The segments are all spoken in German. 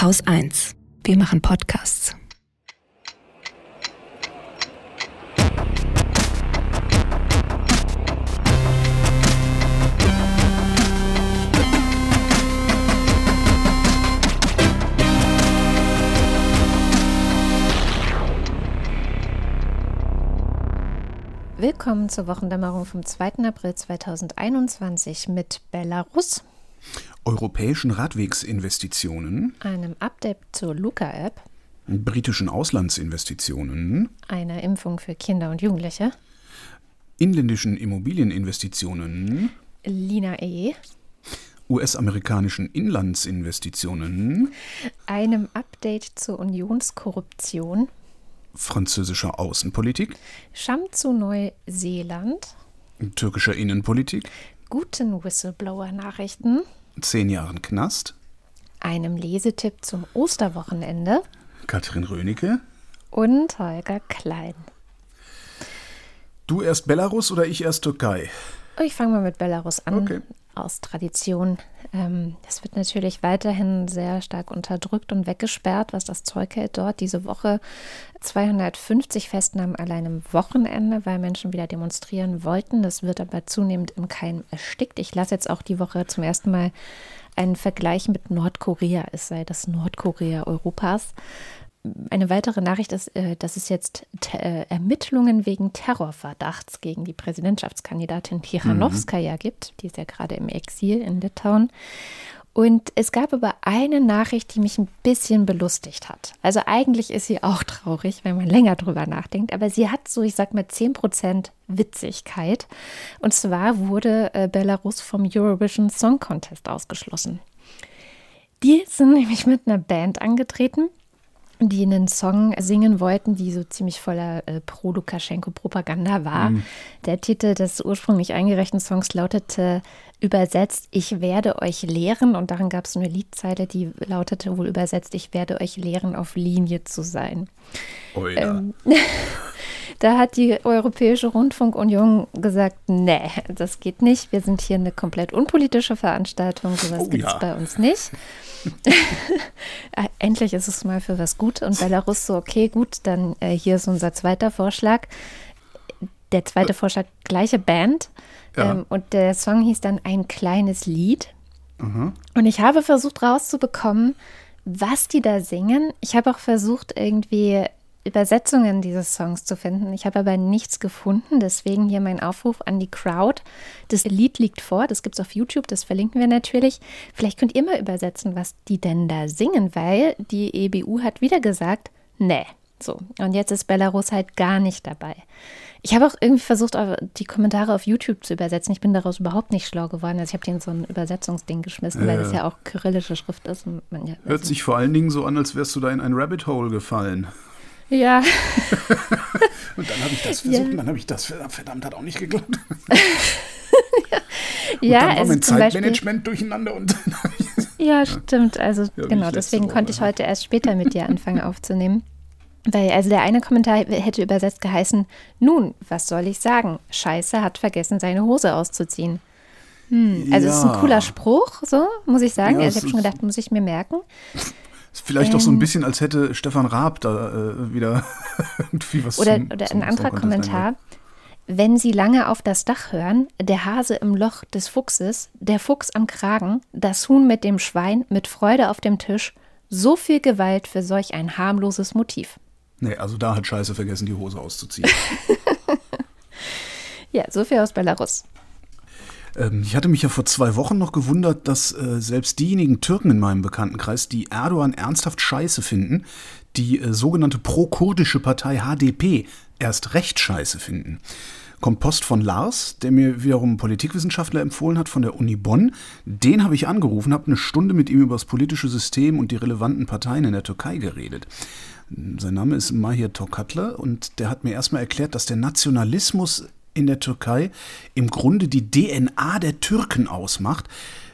Haus 1. Wir machen Podcasts. Willkommen zur Wochendämmerung vom 2. April 2021 mit Belarus, europäischen Radwegsinvestitionen, einem Update zur Luca-App, britischen Auslandsinvestitionen, einer Impfung für Kinder und Jugendliche, inländischen Immobilieninvestitionen, Lina E., US-amerikanischen Inlandsinvestitionen, einem Update zur Unionskorruption, französischer Außenpolitik, Scham zu Neuseeland, türkischer Innenpolitik, guten Whistleblower-Nachrichten, zehn Jahren Knast, einem Lesetipp zum Osterwochenende Katrin Rönecke. und Holger Klein. Du erst Belarus oder ich erst Türkei? Ich fange mal mit Belarus an. Okay. Aus Tradition. Ähm, Es wird natürlich weiterhin sehr stark unterdrückt und weggesperrt, was das Zeug hält dort. Diese Woche 250 Festnahmen allein am Wochenende, weil Menschen wieder demonstrieren wollten. Das wird aber zunehmend im Keim erstickt. Ich lasse jetzt auch die Woche zum ersten Mal einen Vergleich mit Nordkorea. Es sei das Nordkorea Europas. Eine weitere Nachricht ist, äh, dass es jetzt äh, Ermittlungen wegen Terrorverdachts gegen die Präsidentschaftskandidatin Tichanowskaja gibt. Die ist ja gerade im Exil in Litauen. Und es gab aber eine Nachricht, die mich ein bisschen belustigt hat. Also eigentlich ist sie auch traurig, wenn man länger drüber nachdenkt, aber sie hat so, ich sag mal, 10% Witzigkeit. Und zwar wurde äh, Belarus vom Eurovision Song Contest ausgeschlossen. Die sind nämlich mit einer Band angetreten, die einen Song singen wollten, die so ziemlich voller äh, Pro-Lukaschenko-Propaganda war. Der Titel des ursprünglich eingereichten Songs lautete übersetzt, ich werde euch lehren. Und darin gab es eine Liedzeile, die lautete wohl übersetzt, ich werde euch lehren, auf Linie zu sein. Oida. Ähm, Da hat die Europäische Rundfunkunion gesagt, nee, das geht nicht. Wir sind hier eine komplett unpolitische Veranstaltung. Sowas Oh gibt es ja. bei uns nicht. Endlich ist es mal für was gut. Und Belarus so, okay, gut, dann äh, hier ist unser zweiter Vorschlag. Der zweite Vorschlag, gleiche Band. Ja. Ähm, und der Song hieß dann Ein kleines Lied. Und ich habe versucht rauszubekommen, was die da singen. Ich habe auch versucht, irgendwie Übersetzungen dieses Songs zu finden. Ich habe aber nichts gefunden. Deswegen hier mein Aufruf an die Crowd. Das Lied liegt vor, das gibt es auf YouTube, das verlinken wir natürlich. Vielleicht könnt ihr mal übersetzen, was die denn da singen, weil die EBU hat wieder gesagt, nee. So, und jetzt ist Belarus halt gar nicht dabei. Ich habe auch irgendwie versucht, die Kommentare auf YouTube zu übersetzen. Ich bin daraus überhaupt nicht schlau geworden. Also ich habe den so ein Übersetzungsding geschmissen, weil das ja auch kyrillische Schrift ist. Und man ja, Hört sich vor allen Dingen so an, als wärst du da in ein Rabbit Hole gefallen. Ja, Und dann habe ich das versucht und dann habe ich das verdammt hat auch nicht geklappt. ja, dann war also mein zum Beispiel, Zeitmanagement durcheinander und ja, stimmt. Also wie genau, deswegen Woche, konnte ich ja. heute erst später mit dir anfangen aufzunehmen. Weil, also der eine Kommentar hätte übersetzt geheißen, nun, was soll ich sagen? Scheiße hat vergessen, seine Hose auszuziehen. Hm, also es ist ein Ja. cooler Spruch, so, muss ich sagen. Ja, also ich habe schon gedacht, muss ich mir merken. Ist Vielleicht doch so ein Ähm. bisschen, als hätte Stefan Raab da äh, wieder irgendwie was Oder, zum, oder zum ein anderer Kommentar. Wenn Sie lange auf das Dach hören, der Hase im Loch des Fuchses, der Fuchs am Kragen, das Huhn mit dem Schwein, mit Freude auf dem Tisch, so viel Gewalt für solch ein harmloses Motiv. Nee, also da hat Scheiße vergessen, die Hose auszuziehen. Ja, so viel aus Belarus. Ähm, ich hatte mich ja vor zwei Wochen noch gewundert, dass äh, selbst diejenigen Türken in meinem Bekanntenkreis, die Erdogan ernsthaft Scheiße finden, die äh, sogenannte pro-kurdische Partei HDP erst recht Scheiße finden. Kommt Post von Lars, der mir wiederum Politikwissenschaftler empfohlen hat von der Uni Bonn. Den habe ich angerufen, habe eine Stunde mit ihm über das politische System und die relevanten Parteien in der Türkei geredet. Sein Name ist Mahir Tokatler und der hat mir erstmal erklärt, dass der Nationalismus in der Türkei im Grunde die DNA der Türken ausmacht.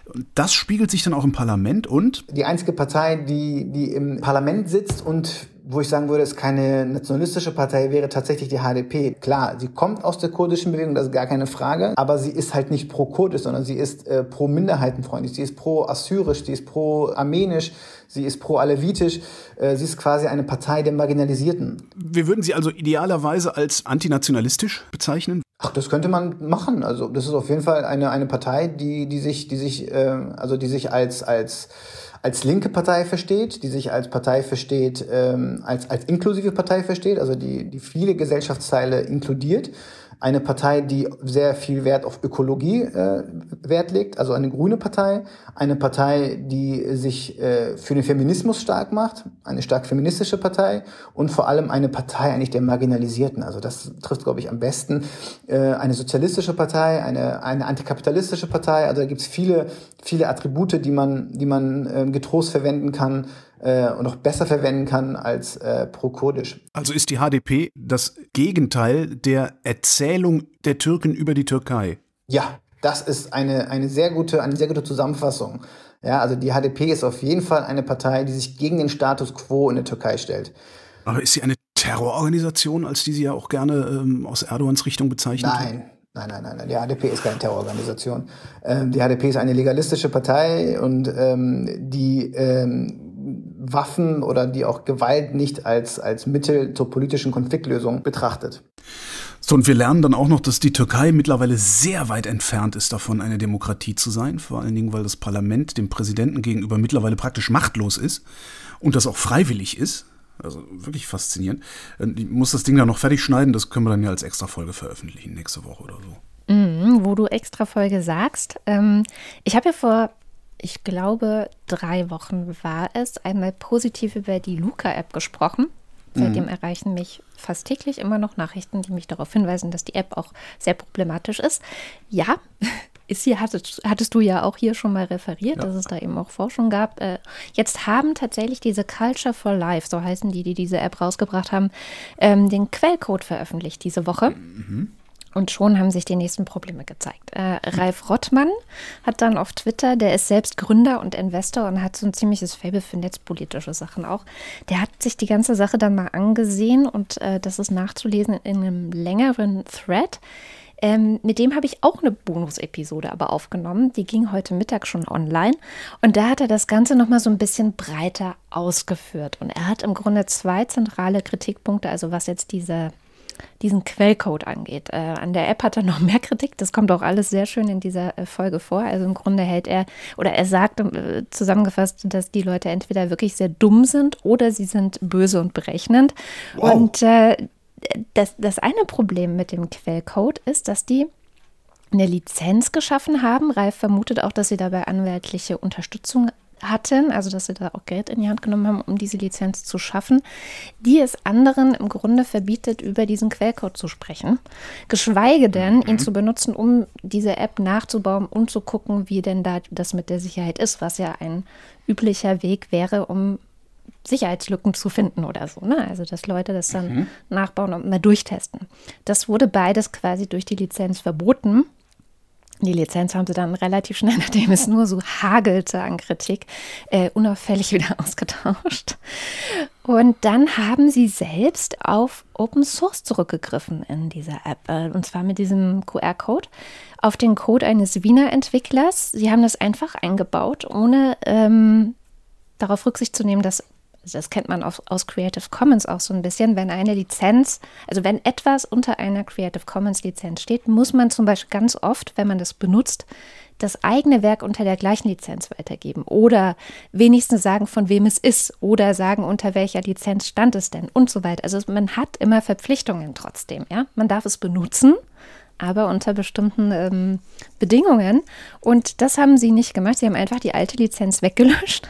Und das spiegelt sich dann auch im Parlament und die einzige Partei, die, die im Parlament sitzt und wo ich sagen würde, es keine nationalistische Partei wäre, tatsächlich die HDP. Klar, sie kommt aus der kurdischen Bewegung, das ist gar keine Frage, aber sie ist halt nicht pro-kurdisch, sondern sie ist äh, pro-minderheitenfreundlich, sie ist pro-assyrisch, sie ist pro-armenisch, sie ist pro-alevitisch, äh, sie ist quasi eine Partei der Marginalisierten. Wir würden sie also idealerweise als antinationalistisch bezeichnen? Ach, das könnte man machen. Also das ist auf jeden Fall eine, eine Partei, die, die sich, die sich, äh, also die sich als, als als linke Partei versteht, die sich als Partei versteht, ähm, als, als inklusive Partei versteht, also die, die viele Gesellschaftsteile inkludiert eine Partei, die sehr viel Wert auf Ökologie äh, Wert legt, also eine grüne Partei, eine Partei, die sich äh, für den Feminismus stark macht, eine stark feministische Partei und vor allem eine Partei eigentlich der Marginalisierten. Also das trifft, glaube ich, am besten äh, eine sozialistische Partei, eine, eine antikapitalistische Partei. Also da gibt es viele, viele Attribute, die man, die man äh, getrost verwenden kann, äh, und auch besser verwenden kann als äh, pro-kurdisch. Also ist die HDP das Gegenteil der Erzählung der Türken über die Türkei? Ja, das ist eine, eine, sehr gute, eine sehr gute Zusammenfassung. Ja, also die HDP ist auf jeden Fall eine Partei, die sich gegen den Status quo in der Türkei stellt. Aber ist sie eine Terrororganisation, als die sie ja auch gerne ähm, aus Erdogans Richtung bezeichnet? Nein, Nein, nein, nein, die HDP ist keine Terrororganisation. Ähm, die HDP ist eine legalistische Partei und ähm, die ähm, Waffen oder die auch Gewalt nicht als, als Mittel zur politischen Konfliktlösung betrachtet. So, und wir lernen dann auch noch, dass die Türkei mittlerweile sehr weit entfernt ist davon, eine Demokratie zu sein. Vor allen Dingen, weil das Parlament dem Präsidenten gegenüber mittlerweile praktisch machtlos ist und das auch freiwillig ist. Also wirklich faszinierend. Ich muss das Ding dann noch fertig schneiden, das können wir dann ja als extra Folge veröffentlichen, nächste Woche oder so. Mhm, wo du extra Folge sagst. Ähm, ich habe ja vor ich glaube, drei Wochen war es, einmal positiv über die Luca-App gesprochen. Seitdem mhm. erreichen mich fast täglich immer noch Nachrichten, die mich darauf hinweisen, dass die App auch sehr problematisch ist. Ja, ist hier, hattest, hattest du ja auch hier schon mal referiert, ja. dass es da eben auch Forschung gab. Äh, jetzt haben tatsächlich diese Culture for Life, so heißen die, die diese App rausgebracht haben, ähm, den Quellcode veröffentlicht diese Woche. Mhm. Und schon haben sich die nächsten Probleme gezeigt. Äh, Ralf Rottmann hat dann auf Twitter, der ist selbst Gründer und Investor und hat so ein ziemliches Faible für netzpolitische Sachen auch. Der hat sich die ganze Sache dann mal angesehen und äh, das ist nachzulesen in einem längeren Thread. Ähm, mit dem habe ich auch eine Bonus-Episode aber aufgenommen. Die ging heute Mittag schon online. Und da hat er das Ganze nochmal so ein bisschen breiter ausgeführt. Und er hat im Grunde zwei zentrale Kritikpunkte, also was jetzt diese diesen Quellcode angeht. Äh, an der App hat er noch mehr Kritik. Das kommt auch alles sehr schön in dieser äh, Folge vor. Also im Grunde hält er oder er sagt äh, zusammengefasst, dass die Leute entweder wirklich sehr dumm sind oder sie sind böse und berechnend. Wow. Und äh, das, das eine Problem mit dem Quellcode ist, dass die eine Lizenz geschaffen haben. Ralf vermutet auch, dass sie dabei anwaltliche Unterstützung hatten, also dass sie da auch Geld in die Hand genommen haben, um diese Lizenz zu schaffen, die es anderen im Grunde verbietet, über diesen Quellcode zu sprechen, geschweige denn, ihn mhm. zu benutzen, um diese App nachzubauen und zu gucken, wie denn da das mit der Sicherheit ist, was ja ein üblicher Weg wäre, um Sicherheitslücken zu finden oder so. Ne? Also, dass Leute das dann mhm. nachbauen und mal durchtesten. Das wurde beides quasi durch die Lizenz verboten. Die Lizenz haben sie dann relativ schnell, nachdem es nur so hagelte an Kritik, äh, unauffällig wieder ausgetauscht. Und dann haben sie selbst auf Open Source zurückgegriffen in dieser App. Äh, und zwar mit diesem QR-Code auf den Code eines Wiener Entwicklers. Sie haben das einfach eingebaut, ohne ähm, darauf Rücksicht zu nehmen, dass das kennt man aus, aus, Creative Commons auch so ein bisschen, wenn eine Lizenz, also wenn etwas unter einer Creative Commons Lizenz steht, muss man zum Beispiel ganz oft, wenn man das benutzt, das eigene Werk unter der gleichen Lizenz weitergeben oder wenigstens sagen, von wem es ist oder sagen, unter welcher Lizenz stand es denn und so weiter. Also man hat immer Verpflichtungen trotzdem, ja. Man darf es benutzen, aber unter bestimmten ähm, Bedingungen. Und das haben sie nicht gemacht. Sie haben einfach die alte Lizenz weggelöscht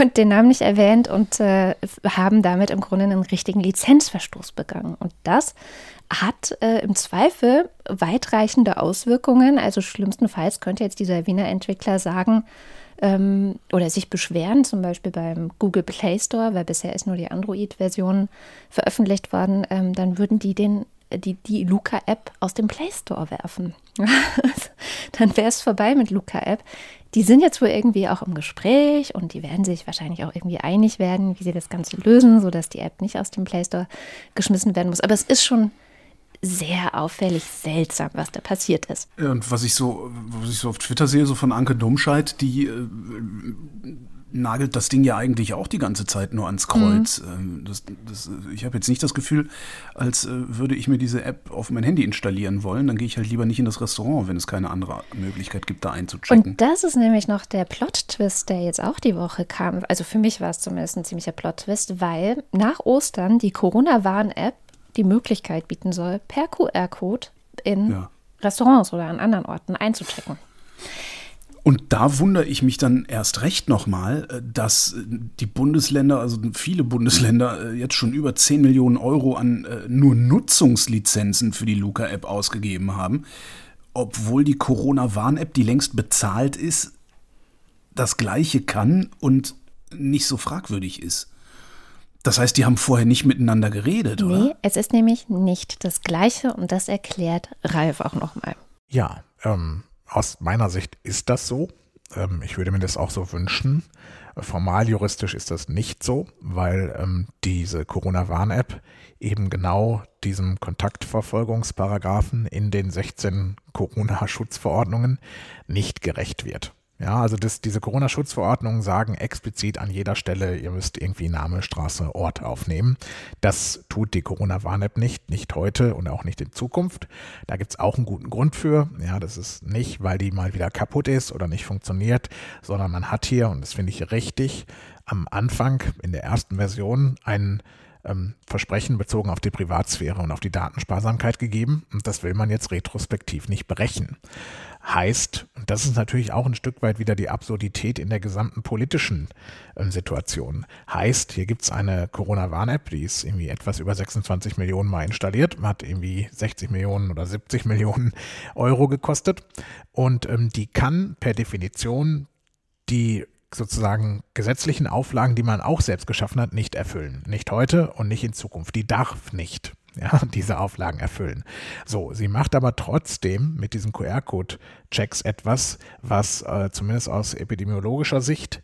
und den Namen nicht erwähnt und äh, haben damit im Grunde einen richtigen Lizenzverstoß begangen. Und das hat äh, im Zweifel weitreichende Auswirkungen. Also schlimmstenfalls könnte jetzt dieser Wiener Entwickler sagen ähm, oder sich beschweren, zum Beispiel beim Google Play Store, weil bisher ist nur die Android-Version veröffentlicht worden, ähm, dann würden die den die, die Luca-App aus dem Play Store werfen. Dann wäre es vorbei mit Luca-App. Die sind jetzt wohl irgendwie auch im Gespräch und die werden sich wahrscheinlich auch irgendwie einig werden, wie sie das Ganze lösen, sodass die App nicht aus dem Play Store geschmissen werden muss. Aber es ist schon sehr auffällig seltsam, was da passiert ist. Und was ich so, was ich so auf Twitter sehe, so von Anke Domscheit, die äh, nagelt das Ding ja eigentlich auch die ganze Zeit nur ans Kreuz. Mhm. Das, das, ich habe jetzt nicht das Gefühl, als äh, würde ich mir diese App auf mein Handy installieren wollen. Dann gehe ich halt lieber nicht in das Restaurant, wenn es keine andere Möglichkeit gibt, da einzuchecken. Und das ist nämlich noch der Plot-Twist, der jetzt auch die Woche kam. Also für mich war es zumindest ein ziemlicher Plot-Twist, weil nach Ostern die Corona-Warn-App die Möglichkeit bieten soll, per QR-Code in ja. Restaurants oder an anderen Orten einzuchecken. Und da wundere ich mich dann erst recht nochmal, äh, dass äh, die Bundesländer, also viele Bundesländer, äh, jetzt schon über 10 Millionen Euro an nur Nutzungslizenzen für die Luca-App ausgegeben haben, obwohl die Corona-Warn-App, die längst bezahlt ist, das gleiche kann und nicht so fragwürdig ist. Das heißt, die haben vorher nicht miteinander geredet, nee, oder? Nee, es ist nämlich nicht das gleiche und das erklärt Ralf auch nochmal. Ja, ähm, aus meiner Sicht ist das so. Ähm, ich würde mir das auch so wünschen. Formal juristisch ist das nicht so, weil ähm, diese Corona-Warn-App eben genau diesem Kontaktverfolgungsparagraphen in den 16 Corona-Schutzverordnungen nicht gerecht wird. Ja, also das, diese Corona-Schutzverordnungen sagen explizit an jeder Stelle, ihr müsst irgendwie Name, Straße, Ort aufnehmen. Das tut die Corona-Warn-App nicht, nicht heute und auch nicht in Zukunft. Da gibt's auch einen guten Grund für. Ja, das ist nicht, weil die mal wieder kaputt ist oder nicht funktioniert, sondern man hat hier, und das finde ich richtig, am Anfang in der ersten Version einen ähm, Versprechen bezogen auf die Privatsphäre und auf die Datensparsamkeit gegeben. Und das will man jetzt retrospektiv nicht brechen. Heißt, und das ist natürlich auch ein Stück weit wieder die Absurdität in der gesamten politischen äh, Situation. Heißt, hier gibt es eine Corona-Warn-App, die ist irgendwie etwas über 26 Millionen Mal installiert, hat irgendwie 60 Millionen oder 70 Millionen Euro gekostet. Und ähm, die kann per Definition die sozusagen gesetzlichen Auflagen, die man auch selbst geschaffen hat, nicht erfüllen. Nicht heute und nicht in Zukunft. Die darf nicht ja, diese Auflagen erfüllen. So, sie macht aber trotzdem mit diesen QR-Code-Checks etwas, was äh, zumindest aus epidemiologischer Sicht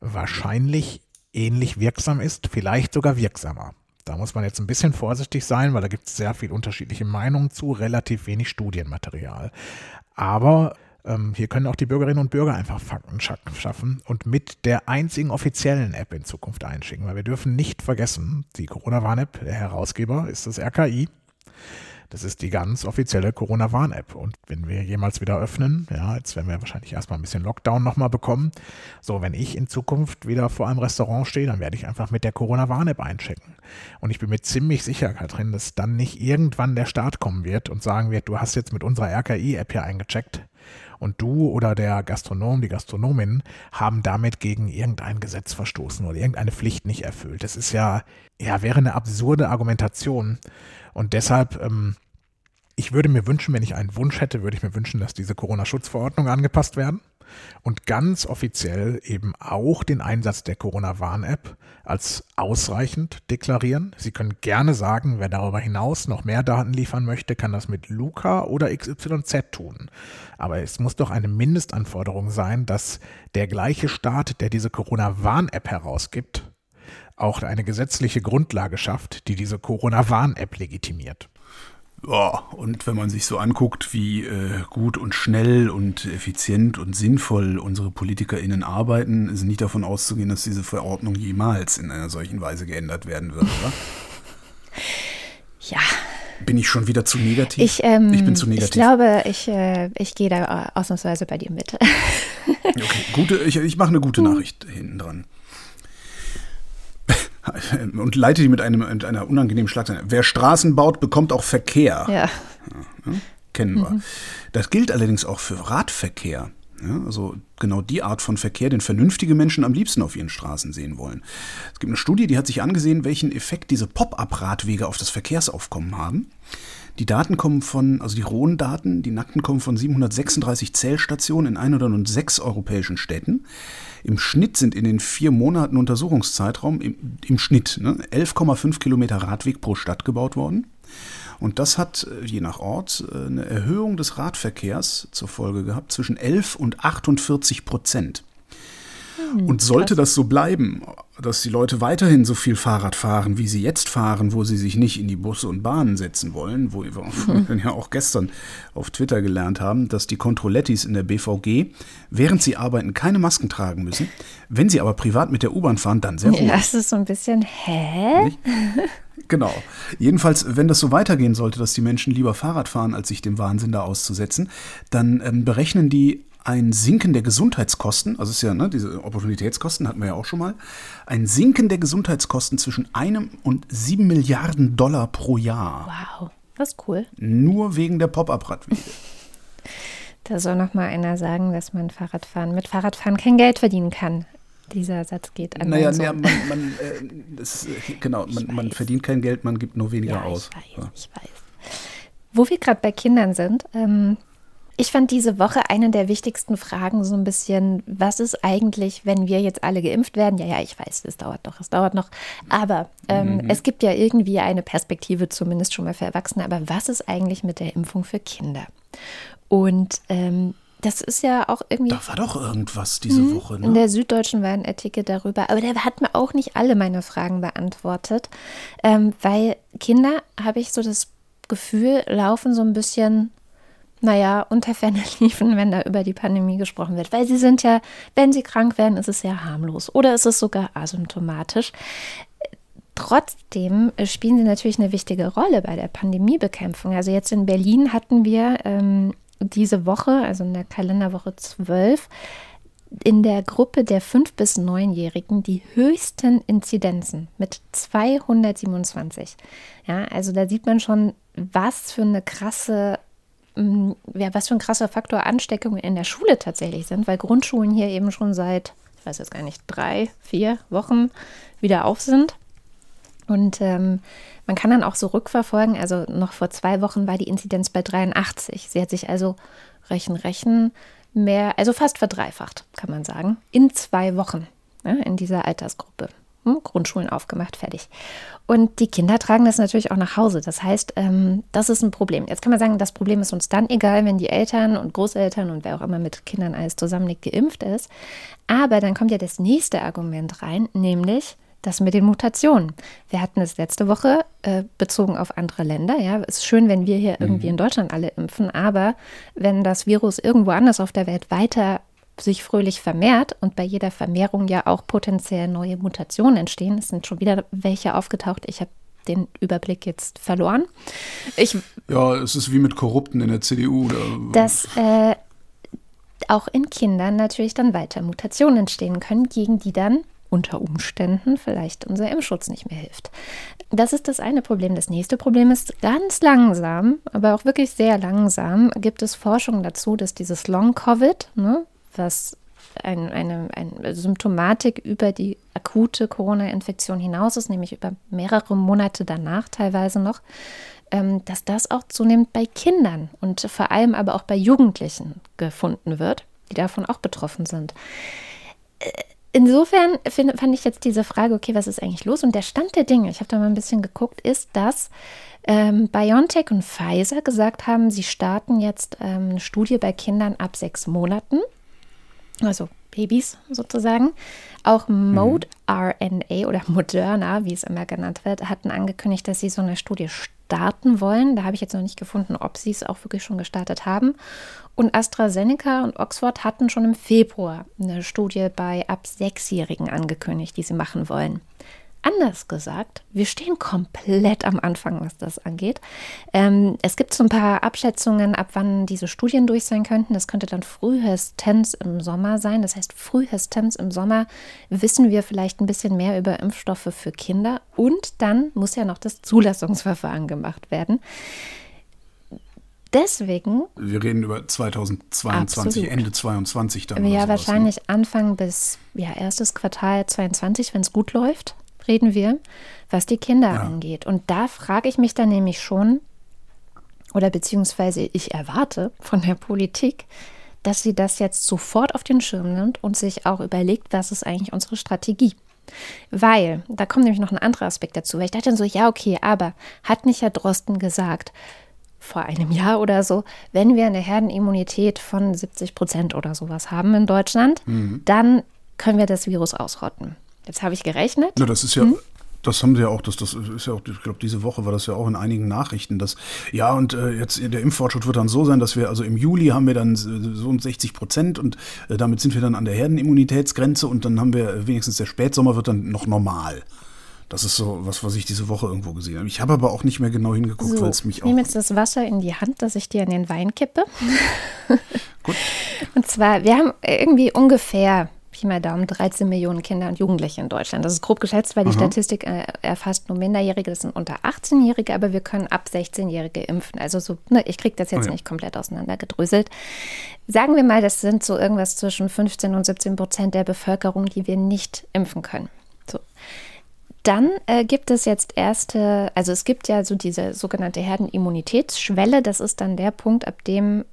wahrscheinlich ähnlich wirksam ist, vielleicht sogar wirksamer. Da muss man jetzt ein bisschen vorsichtig sein, weil da gibt es sehr viel unterschiedliche Meinungen zu, relativ wenig Studienmaterial. Aber ähm, hier können auch die Bürgerinnen und Bürger einfach Fakten schaffen und mit der einzigen offiziellen App in Zukunft einschicken. Weil wir dürfen nicht vergessen, die Corona-Warn-App, der Herausgeber ist das RKI. Das ist die ganz offizielle Corona-Warn-App. Und wenn wir jemals wieder öffnen, ja, jetzt werden wir wahrscheinlich erstmal ein bisschen Lockdown nochmal bekommen. So, wenn ich in Zukunft wieder vor einem Restaurant stehe, dann werde ich einfach mit der Corona-Warn-App einchecken. Und ich bin mir ziemlich sicher, Katrin, dass dann nicht irgendwann der Staat kommen wird und sagen wird, du hast jetzt mit unserer RKI-App hier eingecheckt und du oder der Gastronom, die Gastronomin haben damit gegen irgendein Gesetz verstoßen oder irgendeine Pflicht nicht erfüllt. Das ist ja, ja, wäre eine absurde Argumentation. Und deshalb, ähm, ich würde mir wünschen, wenn ich einen Wunsch hätte, würde ich mir wünschen, dass diese Corona-Schutzverordnung angepasst werden und ganz offiziell eben auch den Einsatz der Corona-Warn-App als ausreichend deklarieren. Sie können gerne sagen, wer darüber hinaus noch mehr Daten liefern möchte, kann das mit Luca oder XYZ tun. Aber es muss doch eine Mindestanforderung sein, dass der gleiche Staat, der diese Corona-Warn-App herausgibt, auch eine gesetzliche Grundlage schafft, die diese Corona-Warn-App legitimiert. Ja, und wenn man sich so anguckt, wie äh, gut und schnell und effizient und sinnvoll unsere PolitikerInnen arbeiten, ist nicht davon auszugehen, dass diese Verordnung jemals in einer solchen Weise geändert werden wird, oder? Ja. Bin ich schon wieder zu negativ? Ich, ähm, ich bin zu negativ. Ich glaube, ich, äh, ich gehe da ausnahmsweise bei dir mit. okay, gute, ich, ich mache eine gute Nachricht hinten dran. und leite die mit, einem, mit einer unangenehmen Schlagzeile. Wer Straßen baut, bekommt auch Verkehr. Ja. ja ne? kennen wir. Mhm. Das gilt allerdings auch für Radverkehr. Ja, also genau die Art von Verkehr, den vernünftige Menschen am liebsten auf ihren Straßen sehen wollen. Es gibt eine Studie, die hat sich angesehen, welchen Effekt diese Pop-up-Radwege auf das Verkehrsaufkommen haben. Die Daten kommen von, also die rohen Daten, die nackten kommen von 736 Zählstationen in 106 europäischen Städten. Im Schnitt sind in den vier Monaten Untersuchungszeitraum im, im Schnitt ne, 11,5 Kilometer Radweg pro Stadt gebaut worden. Und das hat äh, je nach Ort äh, eine Erhöhung des Radverkehrs zur Folge gehabt zwischen 11 und 48 Prozent. Hm, und sollte das so bleiben, dass die Leute weiterhin so viel Fahrrad fahren, wie sie jetzt fahren, wo sie sich nicht in die Busse und Bahnen setzen wollen, wo wir mhm. ja auch gestern auf Twitter gelernt haben, dass die Kontrollettis in der BVG, während sie arbeiten, keine Masken tragen müssen. Wenn sie aber privat mit der U-Bahn fahren, dann sehr wohl. Ja, das ist so ein bisschen, hä? Nicht? Genau. Jedenfalls, wenn das so weitergehen sollte, dass die Menschen lieber Fahrrad fahren, als sich dem Wahnsinn da auszusetzen, dann ähm, berechnen die ein Sinken der Gesundheitskosten, also ist ja ne, diese Opportunitätskosten hatten wir ja auch schon mal, ein Sinken der Gesundheitskosten zwischen einem und sieben Milliarden Dollar pro Jahr. Wow, das ist cool. Nur wegen der Pop-up-Radwege. Da soll noch mal einer sagen, dass man Fahrradfahren mit Fahrradfahren kein Geld verdienen kann. Dieser Satz geht an Naja, naja man, man, äh, das, genau, man, man, verdient kein Geld, man gibt nur weniger ja, aus. Ich weiß, ja. ich weiß. Wo wir gerade bei Kindern sind, ähm, ich fand diese Woche eine der wichtigsten Fragen so ein bisschen, was ist eigentlich, wenn wir jetzt alle geimpft werden? Ja, ja, ich weiß, es dauert noch, es dauert noch. Aber ähm, mhm. es gibt ja irgendwie eine Perspektive, zumindest schon mal für Erwachsene. Aber was ist eigentlich mit der Impfung für Kinder? Und ähm, das ist ja auch irgendwie. Da war doch irgendwas diese hm, Woche. Ne? In der Süddeutschen war ein Artikel darüber. Aber der hat mir auch nicht alle meine Fragen beantwortet. Ähm, weil Kinder, habe ich so das Gefühl, laufen so ein bisschen naja, unter Ferne liefen, wenn da über die Pandemie gesprochen wird. Weil sie sind ja, wenn sie krank werden, ist es ja harmlos oder ist es sogar asymptomatisch. Trotzdem spielen sie natürlich eine wichtige Rolle bei der Pandemiebekämpfung. Also jetzt in Berlin hatten wir ähm, diese Woche, also in der Kalenderwoche 12, in der Gruppe der 5- bis 9-Jährigen die höchsten Inzidenzen mit 227. Ja, also da sieht man schon, was für eine krasse ja, was für ein krasser Faktor Ansteckungen in der Schule tatsächlich sind, weil Grundschulen hier eben schon seit, ich weiß jetzt gar nicht, drei, vier Wochen wieder auf sind. Und ähm, man kann dann auch so rückverfolgen, also noch vor zwei Wochen war die Inzidenz bei 83. Sie hat sich also Rechen, Rechen mehr, also fast verdreifacht, kann man sagen, in zwei Wochen ja, in dieser Altersgruppe. Hm, Grundschulen aufgemacht, fertig. Und die Kinder tragen das natürlich auch nach Hause. Das heißt, ähm, das ist ein Problem. Jetzt kann man sagen, das Problem ist uns dann egal, wenn die Eltern und Großeltern und wer auch immer mit Kindern alles zusammenliegt, geimpft ist. Aber dann kommt ja das nächste Argument rein, nämlich das mit den Mutationen. Wir hatten es letzte Woche äh, bezogen auf andere Länder. Ja, es ist schön, wenn wir hier irgendwie mhm. in Deutschland alle impfen, aber wenn das Virus irgendwo anders auf der Welt weiter sich fröhlich vermehrt und bei jeder Vermehrung ja auch potenziell neue Mutationen entstehen. Es sind schon wieder welche aufgetaucht. Ich habe den Überblick jetzt verloren. Ich, ja, es ist wie mit Korrupten in der CDU. Dass äh, auch in Kindern natürlich dann weiter Mutationen entstehen können, gegen die dann unter Umständen vielleicht unser Impfschutz nicht mehr hilft. Das ist das eine Problem. Das nächste Problem ist ganz langsam, aber auch wirklich sehr langsam gibt es Forschung dazu, dass dieses Long-Covid, ne, was ein, eine, eine Symptomatik über die akute Corona-Infektion hinaus ist, nämlich über mehrere Monate danach teilweise noch, ähm, dass das auch zunehmend bei Kindern und vor allem aber auch bei Jugendlichen gefunden wird, die davon auch betroffen sind. Äh, insofern find, fand ich jetzt diese Frage, okay, was ist eigentlich los? Und der Stand der Dinge, ich habe da mal ein bisschen geguckt, ist, dass ähm, BioNTech und Pfizer gesagt haben, sie starten jetzt ähm, eine Studie bei Kindern ab sechs Monaten also Babys sozusagen. Auch Mode mhm. RNA oder Moderna, wie es immer genannt wird, hatten angekündigt, dass sie so eine Studie starten wollen. Da habe ich jetzt noch nicht gefunden, ob sie es auch wirklich schon gestartet haben. Und AstraZeneca und Oxford hatten schon im Februar eine Studie bei ab Sechsjährigen angekündigt, die sie machen wollen. Anders gesagt, wir stehen komplett am Anfang, was das angeht. Ähm, es gibt so ein paar Abschätzungen, ab wann diese Studien durch sein könnten. Das könnte dann frühestens im Sommer sein. Das heißt, frühestens im Sommer wissen wir vielleicht ein bisschen mehr über Impfstoffe für Kinder. Und dann muss ja noch das Zulassungsverfahren gemacht werden. Deswegen. Wir reden über 2022, absolut. Ende 2022 dann. Ja, ne? wahrscheinlich ne? Anfang bis ja, erstes Quartal 2022, wenn es gut läuft reden wir, was die Kinder ja. angeht. Und da frage ich mich dann nämlich schon, oder beziehungsweise ich erwarte von der Politik, dass sie das jetzt sofort auf den Schirm nimmt und sich auch überlegt, was ist eigentlich unsere Strategie. Weil, da kommt nämlich noch ein anderer Aspekt dazu, weil ich dachte dann so, ja, okay, aber hat nicht Herr Drosten gesagt, vor einem Jahr oder so, wenn wir eine Herdenimmunität von 70 Prozent oder sowas haben in Deutschland, mhm. dann können wir das Virus ausrotten. Jetzt habe ich gerechnet. Na, das ist ja, hm? Das haben sie ja auch, das, das ist ja auch, ich glaube, diese Woche war das ja auch in einigen Nachrichten, dass, ja, und äh, jetzt der Impffortschritt wird dann so sein, dass wir, also im Juli haben wir dann so und 60 Prozent und äh, damit sind wir dann an der Herdenimmunitätsgrenze und dann haben wir wenigstens der Spätsommer wird dann noch normal. Das ist so was, was ich diese Woche irgendwo gesehen habe. Ich habe aber auch nicht mehr genau hingeguckt, so, weil es mich ich auch. Ich nehme jetzt das Wasser in die Hand, das ich dir in den Wein kippe. Gut. Und zwar, wir haben irgendwie ungefähr Pi mal Daumen 13 Millionen Kinder und Jugendliche in Deutschland. Das ist grob geschätzt, weil die Aha. Statistik äh, erfasst nur Minderjährige, das sind unter 18-Jährige, aber wir können ab 16-Jährige impfen. Also so, ne, ich kriege das jetzt oh ja. nicht komplett auseinandergedröselt. Sagen wir mal, das sind so irgendwas zwischen 15 und 17 Prozent der Bevölkerung, die wir nicht impfen können. So. Dann äh, gibt es jetzt erste, also es gibt ja so diese sogenannte Herdenimmunitätsschwelle. Das ist dann der Punkt, ab dem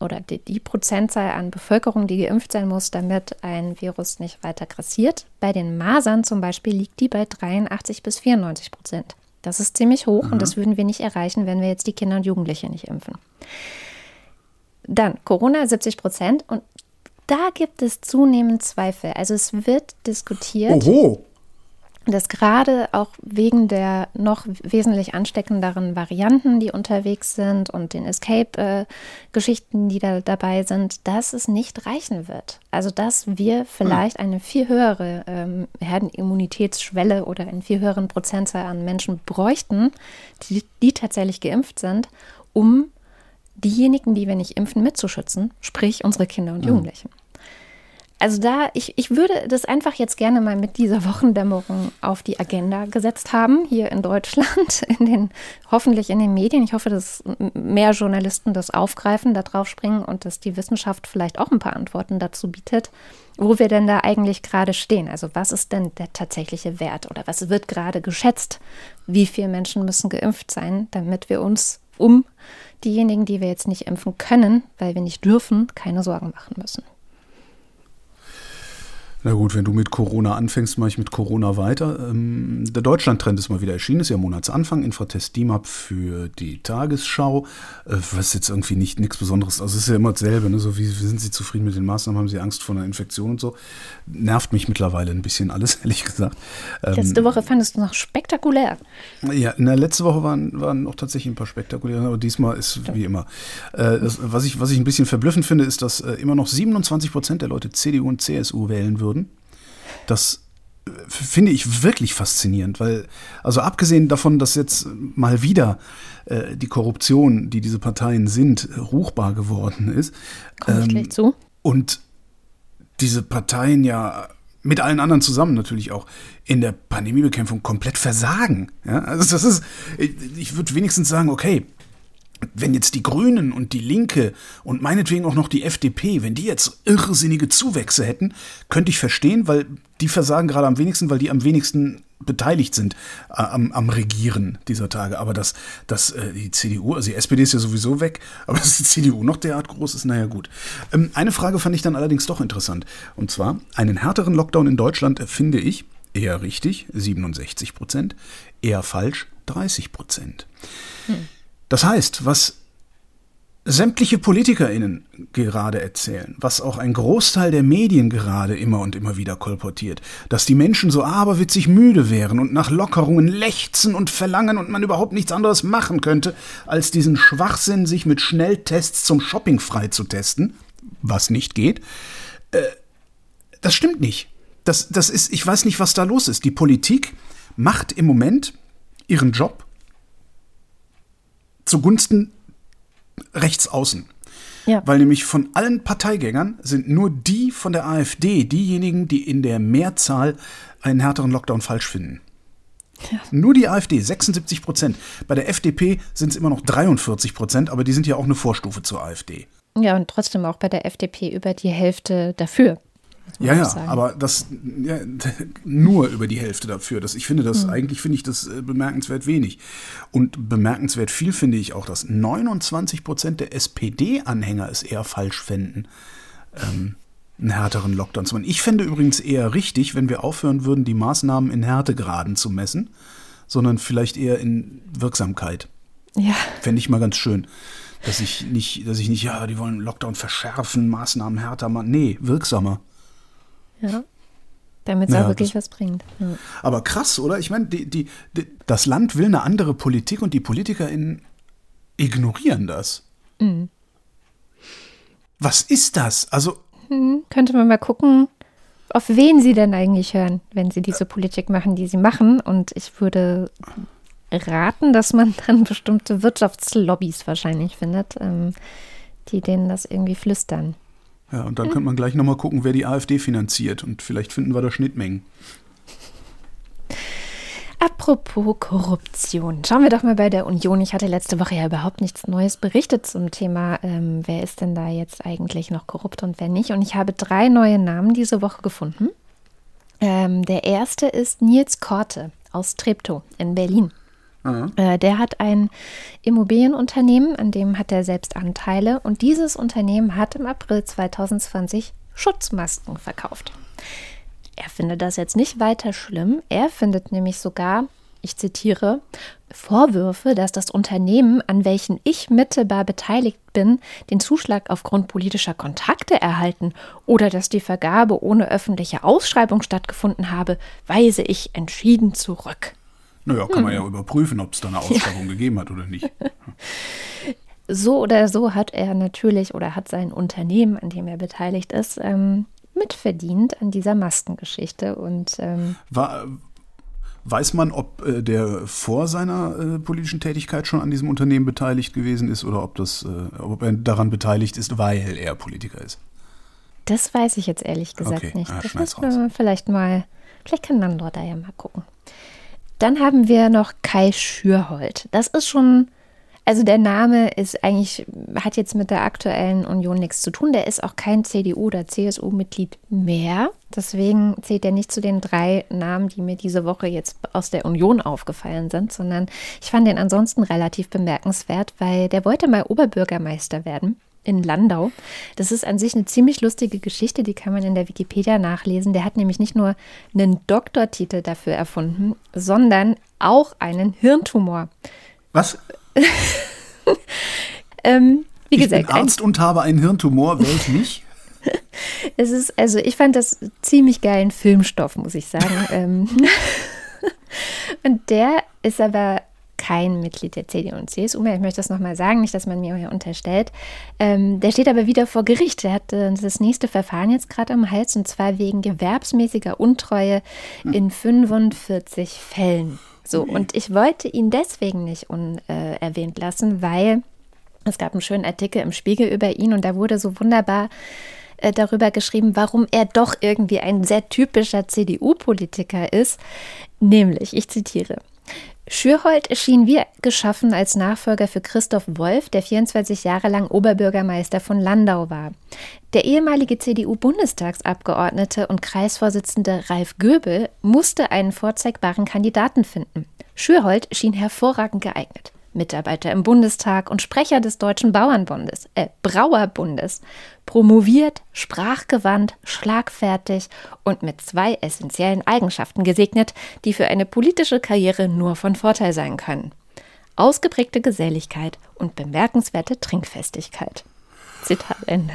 oder die, die, Prozentzahl an Bevölkerung, die geimpft sein muss, damit ein Virus nicht weiter grassiert. Bei den Masern zum Beispiel liegt die bei 83 bis 94 Prozent. Das ist ziemlich hoch mhm. und das würden wir nicht erreichen, wenn wir jetzt die Kinder und Jugendliche nicht impfen. Dann Corona 70 Prozent und da gibt es zunehmend Zweifel. Also es wird diskutiert. Oho dass gerade auch wegen der noch wesentlich ansteckenderen Varianten, die unterwegs sind und den Escape-Geschichten, die da dabei sind, dass es nicht reichen wird. Also dass wir vielleicht eine viel höhere ähm, Herdenimmunitätsschwelle oder einen viel höheren Prozentzahl an Menschen bräuchten, die, die tatsächlich geimpft sind, um diejenigen, die wir nicht impfen, mitzuschützen, sprich unsere Kinder und Jugendlichen. Also da, ich, ich würde das einfach jetzt gerne mal mit dieser Wochendämmerung auf die Agenda gesetzt haben, hier in Deutschland, in den, hoffentlich in den Medien. Ich hoffe, dass mehr Journalisten das aufgreifen, da drauf springen und dass die Wissenschaft vielleicht auch ein paar Antworten dazu bietet, wo wir denn da eigentlich gerade stehen. Also was ist denn der tatsächliche Wert oder was wird gerade geschätzt? Wie viele Menschen müssen geimpft sein, damit wir uns um diejenigen, die wir jetzt nicht impfen können, weil wir nicht dürfen, keine Sorgen machen müssen. Na gut, wenn du mit Corona anfängst, mache ich mit Corona weiter. Ähm, der Deutschland-Trend ist mal wieder erschienen, ist ja Monatsanfang. Infratest DIMAP für die Tagesschau. Äh, was jetzt irgendwie nicht nichts Besonderes. Also es ist ja immer dasselbe. Ne? So wie, sind Sie zufrieden mit den Maßnahmen? Haben Sie Angst vor einer Infektion und so? Nervt mich mittlerweile ein bisschen alles, ehrlich gesagt. Ähm, letzte Woche fandest du noch spektakulär. Ja, in der letzte Woche waren, waren auch tatsächlich ein paar spektakuläre, aber diesmal ist wie immer. Äh, das, was, ich, was ich ein bisschen verblüffend finde, ist, dass äh, immer noch 27 Prozent der Leute CDU und CSU wählen würden würden. Das äh, finde ich wirklich faszinierend, weil, also abgesehen davon, dass jetzt mal wieder äh, die Korruption, die diese Parteien sind, ruchbar geworden ist. Komme gleich ähm, zu. Und diese Parteien ja mit allen anderen zusammen natürlich auch in der Pandemiebekämpfung komplett versagen. Ja, also das ist, ich, ich würde wenigstens sagen, okay, wenn jetzt die Grünen und die Linke und meinetwegen auch noch die FDP, wenn die jetzt irrsinnige Zuwächse hätten, könnte ich verstehen, weil die versagen gerade am wenigsten, weil die am wenigsten beteiligt sind äh, am, am, Regieren dieser Tage. Aber dass, dass äh, die CDU, also die SPD ist ja sowieso weg, aber dass die CDU noch derart groß ist, naja gut. Ähm, eine Frage fand ich dann allerdings doch interessant. Und zwar, einen härteren Lockdown in Deutschland finde ich eher richtig, 67 Prozent, eher falsch, 30 Prozent. Hm. Das heißt, was sämtliche PolitikerInnen gerade erzählen, was auch ein Großteil der Medien gerade immer und immer wieder kolportiert, dass die Menschen so aberwitzig müde wären und nach Lockerungen lechzen und verlangen und man überhaupt nichts anderes machen könnte, als diesen Schwachsinn, sich mit Schnelltests zum Shopping freizutesten, was nicht geht, äh, das stimmt nicht. Das, das ist, ich weiß nicht, was da los ist. Die Politik macht im Moment ihren Job zugunsten rechts außen. Ja. Weil nämlich von allen Parteigängern sind nur die von der AfD diejenigen, die in der Mehrzahl einen härteren Lockdown falsch finden. Ja. Nur die AfD, 76 Prozent. Bei der FDP sind es immer noch 43 Prozent, aber die sind ja auch eine Vorstufe zur AfD. Ja, und trotzdem auch bei der FDP über die Hälfte dafür. Ja, ja, aber das ja, nur über die Hälfte dafür. Das, ich finde das, mhm. eigentlich finde ich das äh, bemerkenswert wenig. Und bemerkenswert viel finde ich auch, dass 29 Prozent der SPD-Anhänger es eher falsch fänden. Ähm, einen härteren Lockdown zu machen. Ich fände übrigens eher richtig, wenn wir aufhören würden, die Maßnahmen in Härtegraden zu messen, sondern vielleicht eher in Wirksamkeit. Ja. Fände ich mal ganz schön. Dass ich nicht, dass ich nicht, ja, die wollen Lockdown verschärfen, Maßnahmen härter machen. Nee, wirksamer. Ja. Damit es Ja, auch wirklich das- was bringt. Ja. Aber krass, oder? Ich meine, die, die, die, das Land will eine andere Politik und die PolitikerInnen ignorieren das. Was ist das? Also, Hm, könnte man mal gucken, auf wen sie denn eigentlich hören, wenn sie diese Politik machen, die sie machen. Und ich würde raten, dass man dann bestimmte Wirtschaftslobbys wahrscheinlich findet, ähm, die denen das irgendwie flüstern. Ja, und dann könnte man gleich nochmal gucken, wer die AfD finanziert. Und vielleicht finden wir da Schnittmengen. Apropos Korruption, schauen wir doch mal bei der Union. Ich hatte letzte Woche ja überhaupt nichts Neues berichtet zum Thema, ähm, wer ist denn da jetzt eigentlich noch korrupt und wer nicht. Und ich habe drei neue Namen diese Woche gefunden. Ähm, der erste ist Nils Korte aus Treptow in Berlin. Äh, der hat ein Immobilienunternehmen, an dem hat er selbst Anteile. Und dieses Unternehmen hat im April 2020 Schutzmasken verkauft. Er findet das jetzt nicht weiter schlimm. Er findet nämlich sogar, ich zitiere, Vorwürfe, dass das Unternehmen, an welchen ich mittelbar beteiligt bin, den Zuschlag aufgrund politischer Kontakte erhalten oder dass die Vergabe ohne öffentliche Ausschreibung stattgefunden habe, weise ich entschieden zurück. Naja, kann man ja überprüfen, ob es da eine Ausschreibung gegeben hat oder nicht. So oder so hat er natürlich oder hat sein Unternehmen, an dem er beteiligt ist, ähm, mitverdient an dieser Maskengeschichte. Und ähm, War, weiß man, ob äh, der vor seiner äh, politischen Tätigkeit schon an diesem Unternehmen beteiligt gewesen ist oder ob, das, äh, ob er daran beteiligt ist, weil er Politiker ist? das weiß ich jetzt ehrlich gesagt Okay, nicht. ah, das müssen wir vielleicht mal, vielleicht kann Nandor da ja mal gucken. Dann haben wir noch Kai Schürhold. Das ist schon, also der Name ist eigentlich, hat jetzt mit der aktuellen Union nichts zu tun. Der ist auch kein CDU- oder CSU-Mitglied mehr. Deswegen zählt er nicht zu den drei Namen, die mir diese Woche jetzt aus der Union aufgefallen sind, sondern ich fand den ansonsten relativ bemerkenswert, weil der wollte mal Oberbürgermeister werden in Landau. Das ist an sich eine ziemlich lustige Geschichte, die kann man in der Wikipedia nachlesen. Der hat nämlich nicht nur einen Doktortitel dafür erfunden, sondern auch einen Hirntumor. Was? Ähm, wie ich gesagt, bin Arzt und habe einen Hirntumor, wäre ich nicht? es ist, also ich fand das ziemlich geilen Filmstoff, muss ich sagen. ähm, und der ist aber kein Mitglied der CDU und CSU mehr. Ich möchte das nochmal sagen, nicht, dass man mir hier unterstellt. Ähm, der steht aber wieder vor Gericht. Der hat äh, das nächste Verfahren jetzt gerade am Hals und zwar wegen gewerbsmäßiger Untreue in 45 Fällen. So, und ich wollte ihn deswegen nicht unerwähnt lassen, weil es gab einen schönen Artikel im Spiegel über ihn und da wurde so wunderbar äh, darüber geschrieben, warum er doch irgendwie ein sehr typischer CDU-Politiker ist. Nämlich, ich zitiere. Schürhold erschien wie geschaffen als Nachfolger für Christoph Wolf, der 24 Jahre lang Oberbürgermeister von Landau war. Der ehemalige CDU-Bundestagsabgeordnete und Kreisvorsitzende Ralf Göbel musste einen vorzeigbaren Kandidaten finden. Schürhold schien hervorragend geeignet. Mitarbeiter im Bundestag und Sprecher des Deutschen Bauernbundes, äh, Brauerbundes, promoviert, sprachgewandt, schlagfertig und mit zwei essentiellen Eigenschaften gesegnet, die für eine politische Karriere nur von Vorteil sein können. Ausgeprägte Geselligkeit und bemerkenswerte Trinkfestigkeit. Zitat Ende.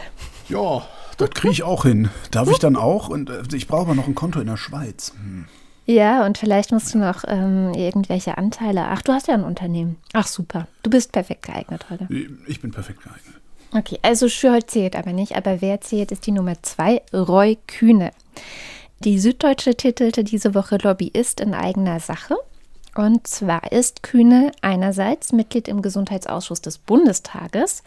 Ja, das kriege ich auch hin. Darf ich dann auch? Und äh, ich brauche aber noch ein Konto in der Schweiz. Hm. Ja, und vielleicht musst du noch ähm, irgendwelche Anteile. Ach, du hast ja ein Unternehmen. Ach, super. Du bist perfekt geeignet heute. Ich bin perfekt geeignet. Okay, also Schürhold zählt aber nicht, aber wer zählt, ist die Nummer zwei, Roy Kühne. Die Süddeutsche titelte diese Woche Lobbyist in eigener Sache. Und zwar ist Kühne einerseits Mitglied im Gesundheitsausschuss des Bundestages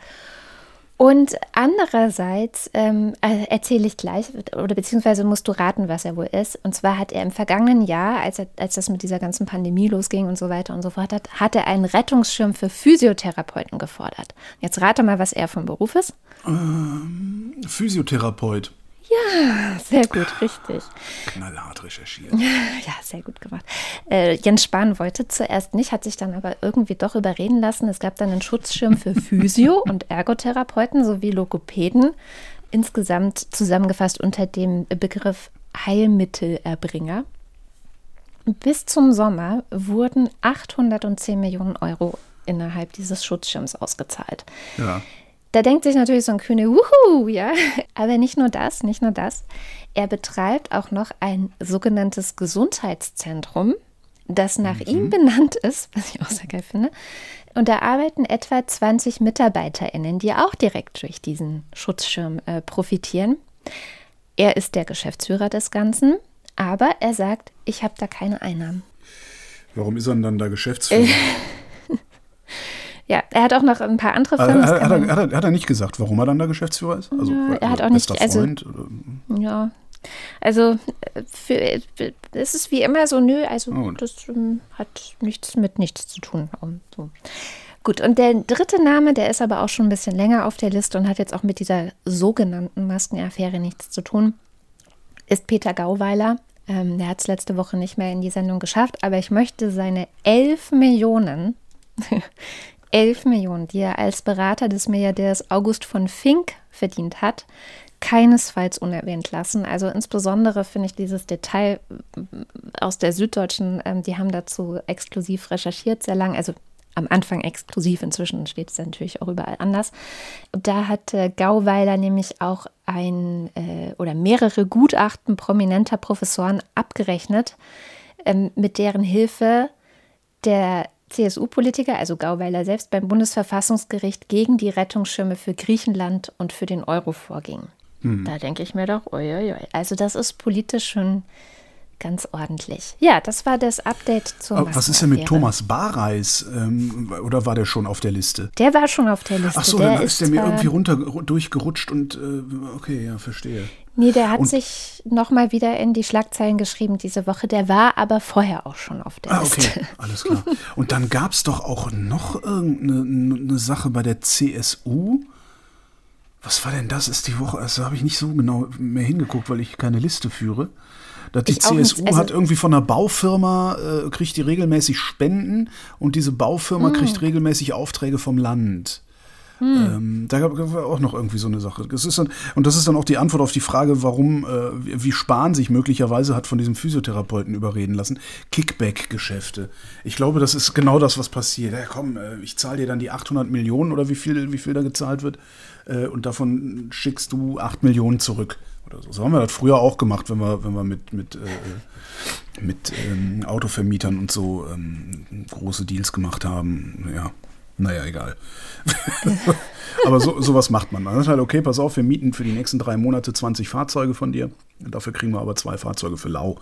und andererseits ähm, äh, erzähle ich gleich, oder beziehungsweise musst du raten, was er wohl ist. Und zwar hat er im vergangenen Jahr, als, er, als das mit dieser ganzen Pandemie losging und so weiter und so fort, hat, hat er einen Rettungsschirm für Physiotherapeuten gefordert. Jetzt rate mal, was er vom Beruf ist. Physiotherapeut. Sehr gut, richtig. Knallhart recherchiert. Ja, sehr gut gemacht. Äh, Jens Spahn wollte zuerst nicht, hat sich dann aber irgendwie doch überreden lassen. Es gab dann einen Schutzschirm für Physio- und Ergotherapeuten sowie Logopäden insgesamt zusammengefasst unter dem Begriff Heilmittelerbringer. Bis zum Sommer wurden 810 Millionen Euro innerhalb dieses Schutzschirms ausgezahlt. Ja. Da denkt sich natürlich so ein Kühne, wuhu, ja. Aber nicht nur das, nicht nur das. Er betreibt auch noch ein sogenanntes Gesundheitszentrum, das nach mhm. ihm benannt ist, was ich auch sehr geil finde. Und da arbeiten etwa 20 MitarbeiterInnen, die auch direkt durch diesen Schutzschirm äh, profitieren. Er ist der Geschäftsführer des Ganzen, aber er sagt, ich habe da keine Einnahmen. Warum ist er denn dann da Geschäftsführer? Ja, er hat auch noch ein paar andere Firmen. Hat, hat, er, hat, er, hat, er, nicht gesagt, warum er dann da Geschäftsführer ist? Also, ja, er hat auch nicht. Also, Freund, ja, also für, es ist wie immer so, nö, also oh. das um, hat nichts mit nichts zu tun. So. Gut, und der dritte Name, der ist aber auch schon ein bisschen länger auf der Liste und hat jetzt auch mit dieser sogenannten Maskenaffäre nichts zu tun, ist Peter Gauweiler. Ähm, der hat es letzte Woche nicht mehr in die Sendung geschafft, aber ich möchte seine 11 Millionen 11 Millionen, die er als Berater des Milliardärs August von Fink verdient hat, keinesfalls unerwähnt lassen. Also insbesondere finde ich dieses Detail äh, aus der Süddeutschen, ähm, die haben dazu exklusiv recherchiert, sehr lang, also am Anfang exklusiv, inzwischen steht es natürlich auch überall anders. Da hat Gauweiler nämlich auch ein äh, oder mehrere Gutachten prominenter Professoren abgerechnet, ähm, mit deren Hilfe der CSU-Politiker, also Gauweiler selbst, beim Bundesverfassungsgericht gegen die Rettungsschirme für Griechenland und für den Euro vorging. Hm. Da denke ich mir doch, oi, also das ist politisch schon ganz ordentlich. Ja, das war das Update zur Aber Was ist denn mit Thomas Bareis? Ähm, oder war der schon auf der Liste? Der war schon auf der Liste. Ach so, der dann ist der mir irgendwie runter durchgerutscht und äh, okay, ja, verstehe. Nee, der hat und, sich nochmal wieder in die Schlagzeilen geschrieben diese Woche. Der war aber vorher auch schon auf der ah, Liste. Okay, alles klar. Und dann gab es doch auch noch irgendeine Sache bei der CSU. Was war denn das? Ist die Woche, also habe ich nicht so genau mehr hingeguckt, weil ich keine Liste führe. Dass die CSU also hat irgendwie von einer Baufirma, äh, kriegt die regelmäßig Spenden und diese Baufirma hm. kriegt regelmäßig Aufträge vom Land. Hm. Ähm, da gab es auch noch irgendwie so eine Sache. Das ist dann, und das ist dann auch die Antwort auf die Frage, warum, äh, wie Spahn sich möglicherweise hat von diesem Physiotherapeuten überreden lassen. Kickback-Geschäfte. Ich glaube, das ist genau das, was passiert. Ja, komm, äh, ich zahle dir dann die 800 Millionen oder wie viel, wie viel da gezahlt wird äh, und davon schickst du 8 Millionen zurück. Oder so. so haben wir das früher auch gemacht, wenn wir, wenn wir mit, mit, äh, mit ähm, Autovermietern und so ähm, große Deals gemacht haben. Ja, naja, egal. Aber so, sowas macht man. Man sagt halt, okay, pass auf, wir mieten für die nächsten drei Monate 20 Fahrzeuge von dir. Dafür kriegen wir aber zwei Fahrzeuge für lau.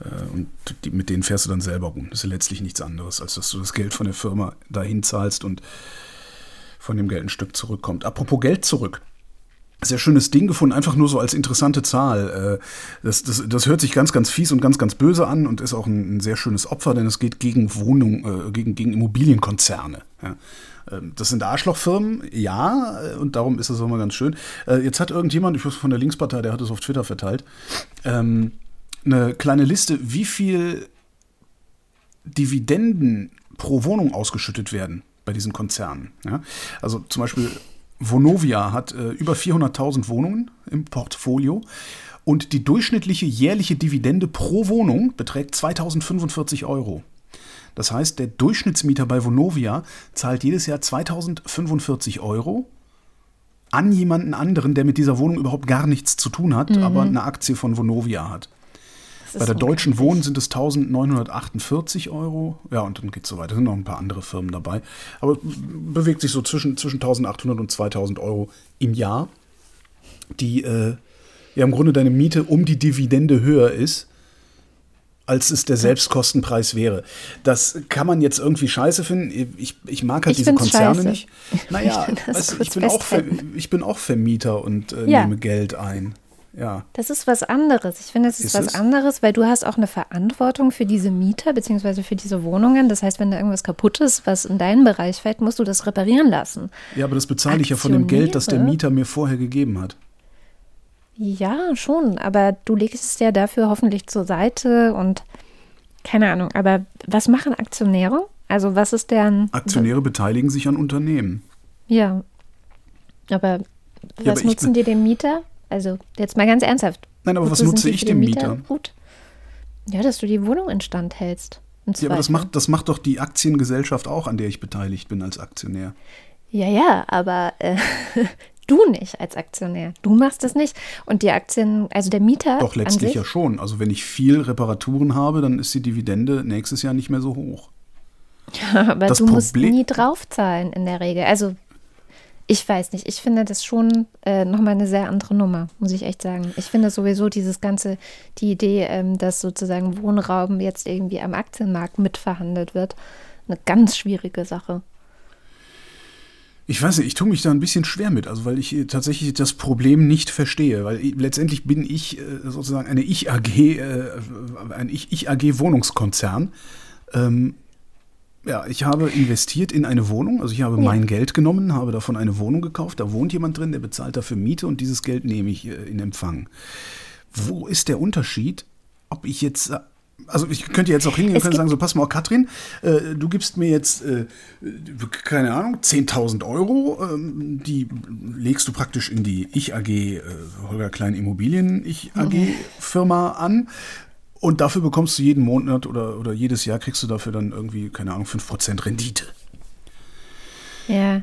Äh, und die, mit denen fährst du dann selber rum. Das ist letztlich nichts anderes, als dass du das Geld von der Firma dahin zahlst und von dem Geld ein Stück zurückkommt. Apropos Geld zurück sehr schönes Ding gefunden, einfach nur so als interessante Zahl. Äh, das, das, das hört sich ganz, ganz fies und ganz, ganz böse an und ist auch ein, ein sehr schönes Opfer, denn es geht gegen Wohnung, äh, gegen, gegen Immobilienkonzerne. Ja. Ähm, das sind Arschlochfirmen, ja, äh, und darum ist es auch mal ganz schön. Jetzt hat irgendjemand, ich weiß von der Linkspartei, der hat es auf Twitter verteilt, ähm, eine kleine Liste, wie viel Dividenden pro Wohnung ausgeschüttet werden bei diesen Konzernen. Ja? Also zum Beispiel Vonovia hat äh, über 400.000 Wohnungen im Portfolio und die durchschnittliche jährliche Dividende pro Wohnung beträgt 2045 Euro. Das heißt, der Durchschnittsmieter bei Vonovia zahlt jedes Jahr 2045 Euro an jemanden anderen, der mit dieser Wohnung überhaupt gar nichts zu tun hat, mhm. aber eine Aktie von Vonovia hat. Bei der Deutschen Wohnen sind es 1948 Euro. Ja, und dann geht es so weiter. Es sind noch ein paar andere Firmen dabei. Aber bewegt sich so zwischen, zwischen 1800 und 2000 Euro im Jahr, die äh, ja im Grunde deine Miete um die Dividende höher ist, als es der Selbstkostenpreis wäre. Das kann man jetzt irgendwie scheiße finden. Ich, ich mag halt ich diese Konzerne scheiße. nicht. Naja, ich, weißt, ich, bin auch, ich bin auch Vermieter und äh, ja. nehme Geld ein. Ja. Das ist was anderes. Ich finde, es ist, ist was es? anderes, weil du hast auch eine Verantwortung für diese Mieter bzw. für diese Wohnungen. Das heißt, wenn da irgendwas kaputt ist, was in deinen Bereich fällt, musst du das reparieren lassen. Ja, aber das bezahle ich ja von dem Geld, das der Mieter mir vorher gegeben hat. Ja, schon. Aber du legst es ja dafür hoffentlich zur Seite und keine Ahnung. Aber was machen Aktionäre? Also was ist deren... Aktionäre beteiligen sich an Unternehmen. Ja. Aber was aber ich- nutzen die dem Mieter? Also jetzt mal ganz ernsthaft. Nein, aber was nutze ich dem den Mieter? Gut. Ja, dass du die Wohnung instand hältst. Ja, aber das macht, das macht doch die Aktiengesellschaft auch, an der ich beteiligt bin als Aktionär. Ja, ja, aber äh, du nicht als Aktionär. Du machst das nicht. Und die Aktien, also der Mieter. Doch, letztlich ja schon. Also wenn ich viel Reparaturen habe, dann ist die Dividende nächstes Jahr nicht mehr so hoch. aber das du musst Problem- nie draufzahlen in der Regel. Also ich weiß nicht, ich finde das schon äh, nochmal eine sehr andere Nummer, muss ich echt sagen. Ich finde sowieso dieses ganze, die Idee, ähm, dass sozusagen Wohnraum jetzt irgendwie am Aktienmarkt mitverhandelt wird, eine ganz schwierige Sache. Ich weiß nicht, ich tue mich da ein bisschen schwer mit, also weil ich äh, tatsächlich das Problem nicht verstehe, weil ich, letztendlich bin ich äh, sozusagen eine Ich-AG, äh, ein Ich-AG-Wohnungskonzern. Ähm, ja, ich habe investiert in eine Wohnung, also ich habe mein Geld genommen, habe davon eine Wohnung gekauft, da wohnt jemand drin, der bezahlt dafür Miete und dieses Geld nehme ich äh, in Empfang. Wo ist der Unterschied, ob ich jetzt, also ich könnte jetzt auch hingehen und könnte sagen, so pass mal, Katrin, äh, du gibst mir jetzt, äh, keine Ahnung, 10.000 Euro, ähm, die legst du praktisch in die Ich AG, äh, Holger Klein Immobilien Ich AG Firma an. Und dafür bekommst du jeden Monat oder, oder jedes Jahr kriegst du dafür dann irgendwie, keine Ahnung, 5% Rendite. Ja.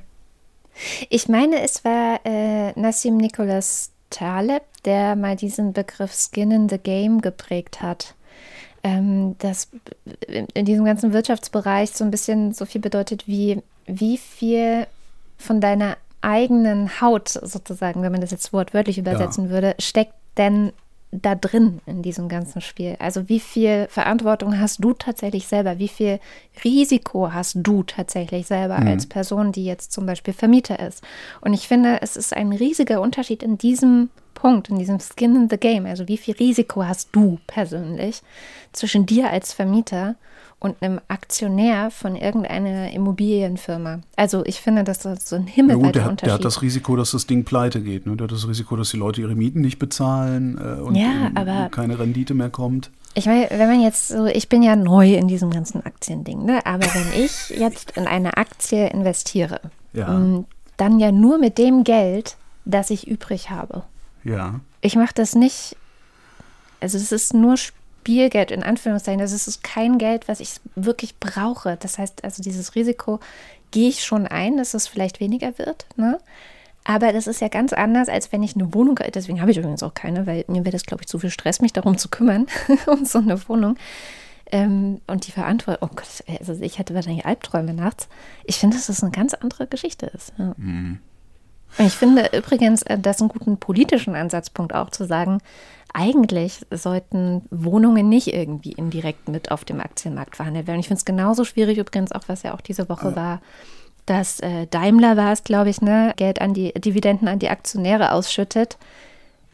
Ich meine, es war äh, Nassim Nicholas Taleb, der mal diesen Begriff Skin in the Game geprägt hat. Ähm, das in diesem ganzen Wirtschaftsbereich so ein bisschen so viel bedeutet wie, wie viel von deiner eigenen Haut sozusagen, wenn man das jetzt wortwörtlich übersetzen würde, steckt denn da drin in diesem ganzen Spiel? Also wie viel Verantwortung hast du tatsächlich selber? Wie viel Risiko hast du tatsächlich selber als Person, die jetzt zum Beispiel Vermieter ist? Und ich finde, es ist ein riesiger Unterschied in diesem Punkt, in diesem Skin in the Game. Also wie viel Risiko hast du persönlich zwischen dir als Vermieter und einem Aktionär von irgendeiner Immobilienfirma? Also ich finde, das ist so ein Ja himmelweiter gut, der hat, Unterschied. der hat das Risiko, dass das Ding pleite geht. Ne? Der hat das Risiko, dass die Leute ihre Mieten nicht bezahlen äh, und Ja, ähm, aber- keine Rendite mehr kommt. Ich meine, wenn man jetzt so, ich bin ja neu in diesem ganzen Aktiending, ne? Aber wenn ich jetzt in eine Aktie investiere, Ja. ähm, dann ja nur mit dem Geld, das ich übrig habe. Ja. Ich mache das nicht, also es ist nur Spielgeld in Anführungszeichen, das ist kein Geld, was ich wirklich brauche. Das heißt, also dieses Risiko gehe ich schon ein, dass es vielleicht weniger wird, ne? Aber das ist ja ganz anders, als wenn ich eine Wohnung, deswegen habe ich übrigens auch keine, weil mir wäre das, glaube ich, zu viel Stress, mich darum zu kümmern, um so eine Wohnung. Ähm, und die Verantwortung, oh Gott, also ich hätte wahrscheinlich Albträume nachts. Ich finde, dass das eine ganz andere Geschichte ist. Ja. Und Ich finde übrigens, äh, das einen guten politischen Ansatzpunkt auch zu sagen, eigentlich sollten Wohnungen nicht irgendwie indirekt mit auf dem Aktienmarkt verhandelt werden. Ich finde es genauso schwierig übrigens auch, was ja auch diese Woche war, dass äh, Daimler war es, glaube ich, ne, Geld an die Dividenden an die Aktionäre ausschüttet.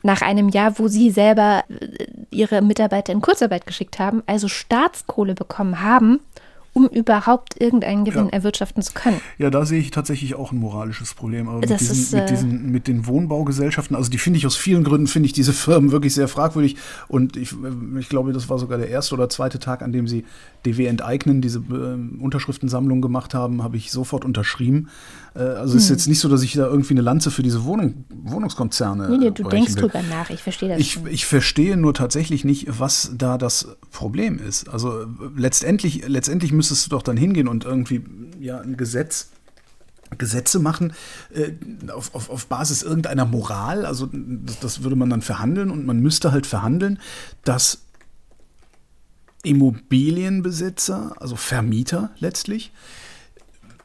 Nach einem Jahr, wo sie selber äh, ihre Mitarbeiter in Kurzarbeit geschickt haben, also Staatskohle bekommen haben, um überhaupt irgendeinen Gewinn Ja. erwirtschaften zu können. Ja, da sehe ich tatsächlich auch ein moralisches Problem. Aber mit diesen, ist, mit, äh, diesen, mit den Wohnbaugesellschaften, also die finde ich aus vielen Gründen, finde ich diese Firmen wirklich sehr fragwürdig. Und ich, äh, ich glaube, das war sogar der erste oder zweite Tag, an dem sie DW enteignen, diese äh, Unterschriftensammlung gemacht haben, habe ich sofort unterschrieben. Äh, also es ist jetzt nicht so, dass ich da irgendwie eine Lanze für diese Wohnung, Wohnungskonzerne. Hm. Nee, nee, äh, du brechen denkst will. drüber nach, ich verstehe das. Ich, ich verstehe nur tatsächlich nicht, was da das Problem ist. Also äh, letztendlich, letztendlich müsstest du doch dann hingehen und irgendwie ja ein Gesetz, Gesetze machen äh, auf, auf, auf Basis irgendeiner Moral. Also das, das würde man dann verhandeln und man müsste halt verhandeln, dass Immobilienbesitzer, also Vermieter letztlich,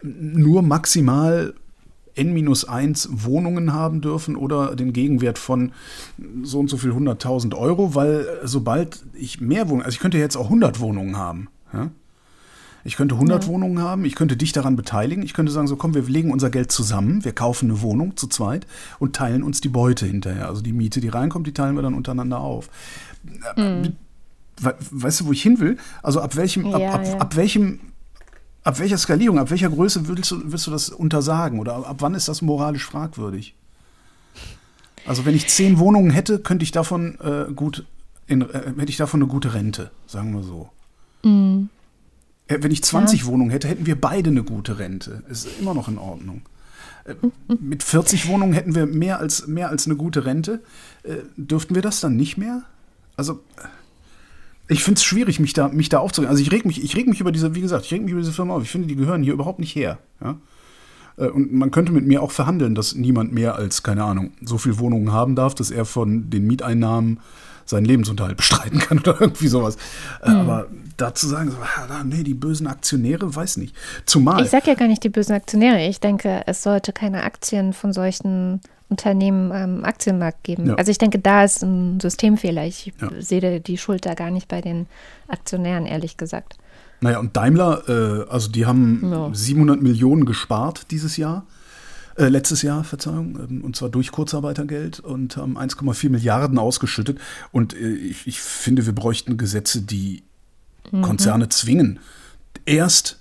nur maximal N-1 Wohnungen haben dürfen oder den Gegenwert von so und so viel 100.000 Euro, weil sobald ich mehr Wohnungen, also ich könnte jetzt auch 100 Wohnungen haben. Ja? Ich könnte 100 Wohnungen haben, ich könnte dich daran beteiligen, ich könnte sagen, so komm, wir legen unser Geld zusammen, wir kaufen eine Wohnung zu zweit und teilen uns die Beute hinterher. Also die Miete, die reinkommt, die teilen wir dann untereinander auf. We- Weißt du, wo ich hin will? Also ab welchem, ab, Ja, ab, ja. ab welchem Ab welcher Skalierung, ab welcher Größe willst du, willst du das untersagen? Oder ab wann ist das moralisch fragwürdig? Also wenn ich zehn Wohnungen hätte, könnte ich davon äh, gut in, äh, hätte ich davon eine gute Rente, sagen wir so. Äh, Wenn ich 20 Wohnungen hätte, hätten wir beide eine gute Rente. Ist immer noch in Ordnung. Äh, mit 40 Wohnungen hätten wir mehr als, mehr als eine gute Rente. Äh, dürften wir das dann nicht mehr? Also, ich finde es schwierig, mich da, mich da aufzuregen. Also ich reg mich, ich reg mich über diese, wie gesagt, ich reg mich über diese Firma auf. Ich finde, die gehören hier überhaupt nicht her. Ja? Äh, und man könnte mit mir auch verhandeln, dass niemand mehr als, keine Ahnung, so viele Wohnungen haben darf, dass er von den Mieteinnahmen seinen Lebensunterhalt bestreiten kann oder irgendwie sowas. Mhm. Aber dazu sagen, so, ah, nee, die bösen Aktionäre, weiß nicht. Zumal. Ich sage ja gar nicht die bösen Aktionäre. Ich denke, es sollte keine Aktien von solchen Unternehmen am Aktienmarkt geben. Ja. Also ich denke, da ist ein Systemfehler. Ich ja. sehe die Schuld da gar nicht bei den Aktionären, ehrlich gesagt. Naja, und Daimler, äh, also die haben ja. 700 Millionen gespart dieses Jahr. Äh, letztes Jahr, Verzeihung, ähm, und zwar durch Kurzarbeitergeld und haben 1,4 Milliarden ausgeschüttet. Und äh, ich, ich, finde, wir bräuchten Gesetze, die mhm. Konzerne zwingen, erst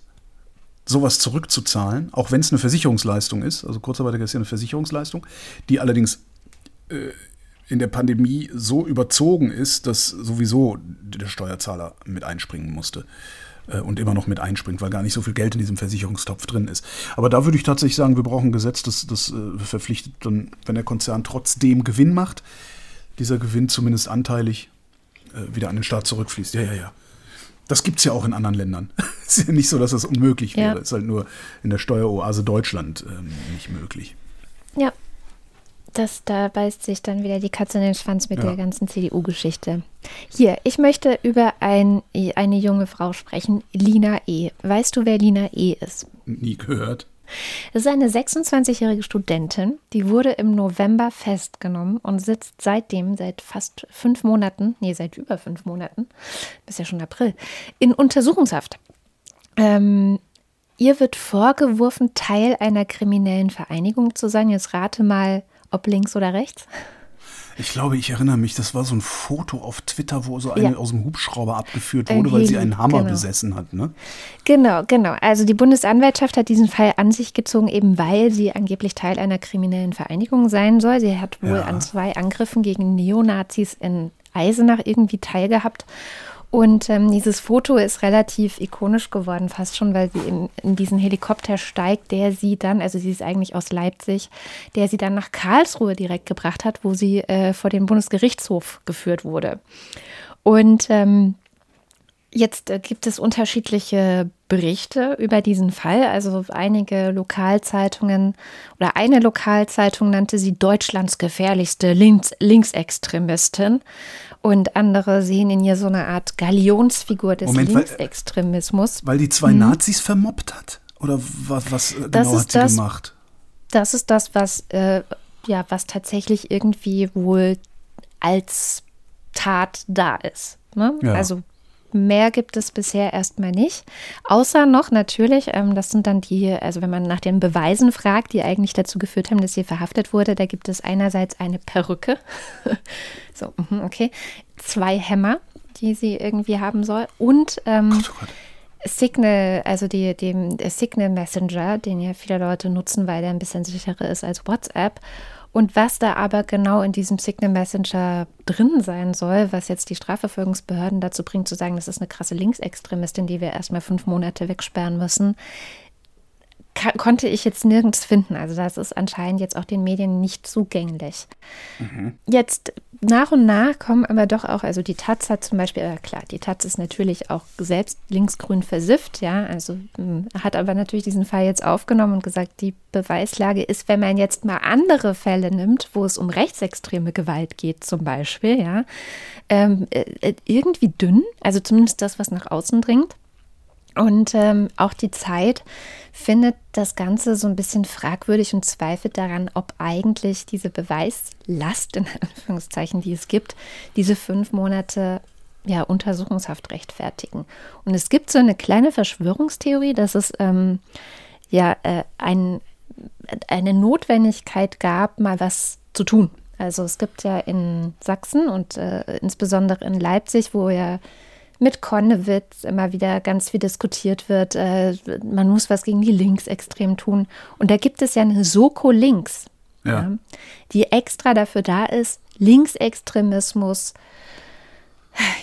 sowas zurückzuzahlen, auch wenn es eine Versicherungsleistung ist. Also Kurzarbeitergeld ist ja eine Versicherungsleistung, die allerdings äh, in der Pandemie so überzogen ist, dass sowieso der Steuerzahler mit einspringen musste. Äh, und immer noch mit einspringt, weil gar nicht so viel Geld in diesem Versicherungstopf drin ist. Aber da würde ich tatsächlich sagen, wir brauchen ein Gesetz, das, das äh, verpflichtet dann, wenn der Konzern trotzdem Gewinn macht, dieser Gewinn zumindest anteilig äh, wieder an den Staat zurückfließt. Ja, ja, ja. Das gibt es ja auch in anderen Ländern. Es ist ja nicht so, dass das unmöglich wäre. Es ja. ist halt nur in der Steueroase Deutschland ähm, nicht möglich. Ja, das, da beißt sich dann wieder die Katze in den Schwanz mit ja. der ganzen CDU-Geschichte. Hier, ich möchte über ein, eine junge Frau sprechen, Lina E. Weißt du, wer Lina E. ist? Nie gehört. Das ist eine 26-jährige Studentin, die wurde im November festgenommen und sitzt seitdem, seit fast fünf Monaten, nee, seit über fünf Monaten, bis ja schon April, in Untersuchungshaft. Ähm, ihr wird vorgeworfen, Teil einer kriminellen Vereinigung zu sein. Jetzt rate mal, ob links oder rechts? Ich glaube, ich erinnere mich, das war so ein Foto auf Twitter, wo so eine ja. aus dem Hubschrauber abgeführt wurde, weil sie einen Hammer genau. besessen hat. Ne? Genau, genau. Also die Bundesanwaltschaft hat diesen Fall an sich gezogen, eben weil sie angeblich Teil einer kriminellen Vereinigung sein soll. Sie hat wohl ja. an zwei Angriffen gegen Neonazis in Eisenach irgendwie teilgehabt. Und ähm, dieses Foto ist relativ ikonisch geworden, fast schon, weil sie in, in, diesen Helikopter steigt, der sie dann, also sie ist eigentlich aus Leipzig, der sie dann nach Karlsruhe direkt gebracht hat, wo sie äh, vor den Bundesgerichtshof geführt wurde. Und ähm, Jetzt äh, gibt es unterschiedliche Berichte über diesen Fall. Also einige Lokalzeitungen oder eine Lokalzeitung nannte sie Deutschlands gefährlichste Links Linksextremistin und andere sehen in ihr so eine Art Galionsfigur des Moment, Linksextremismus. Weil, weil die zwei hm. Nazis vermobbt hat? Oder was, was äh, genau hat sie das, gemacht? Das ist das, was, äh, ja, was tatsächlich irgendwie wohl als Tat da ist. Ne? Ja. Also Mehr gibt es bisher erstmal nicht. Außer noch natürlich, ähm, das sind dann die, also wenn man nach den Beweisen fragt, die eigentlich dazu geführt haben, dass sie verhaftet wurde, da gibt es einerseits eine Perücke, so, mhm, okay, zwei Hämmer, die sie irgendwie haben soll und ähm, Gott, oh Gott. Signal, also die, dem Signal Messenger, den ja viele Leute nutzen, weil der ein bisschen sicherer ist als WhatsApp. Und was da aber genau in diesem Signal Messenger drin sein soll, was jetzt die Strafverfolgungsbehörden dazu bringt, zu sagen, das ist eine krasse Linksextremistin, die wir erstmal fünf Monate wegsperren müssen, konnte ich jetzt nirgends finden. Also das ist anscheinend jetzt auch den Medien nicht zugänglich. Mhm. Jetzt nach und nach kommen aber doch auch, also die Taz hat zum Beispiel, äh, klar, die Taz ist natürlich auch selbst linksgrün versifft, ja, also mh, hm, hat aber natürlich diesen Fall jetzt aufgenommen und gesagt, die Beweislage ist, wenn man jetzt mal andere Fälle nimmt, wo es um rechtsextreme Gewalt geht zum Beispiel, ja, ähm, äh, irgendwie dünn, also zumindest das, was nach außen dringt. Und ähm, auch die Zeit findet das Ganze so ein bisschen fragwürdig und zweifelt daran, ob eigentlich diese Beweislast, in Anführungszeichen, die es gibt, diese fünf Monate ja, Untersuchungshaft rechtfertigen. Und es gibt so eine kleine Verschwörungstheorie, dass es ähm, ja äh, ein, eine Notwendigkeit gab, mal was zu tun. Also es gibt ja in Sachsen und äh, insbesondere in Leipzig, wo ja mit Konnewitz immer wieder ganz viel diskutiert wird. Äh, man muss was gegen die Linksextrem tun. Und da gibt es ja eine Soko Links, ja. Ja, die extra dafür da ist, Linksextremismus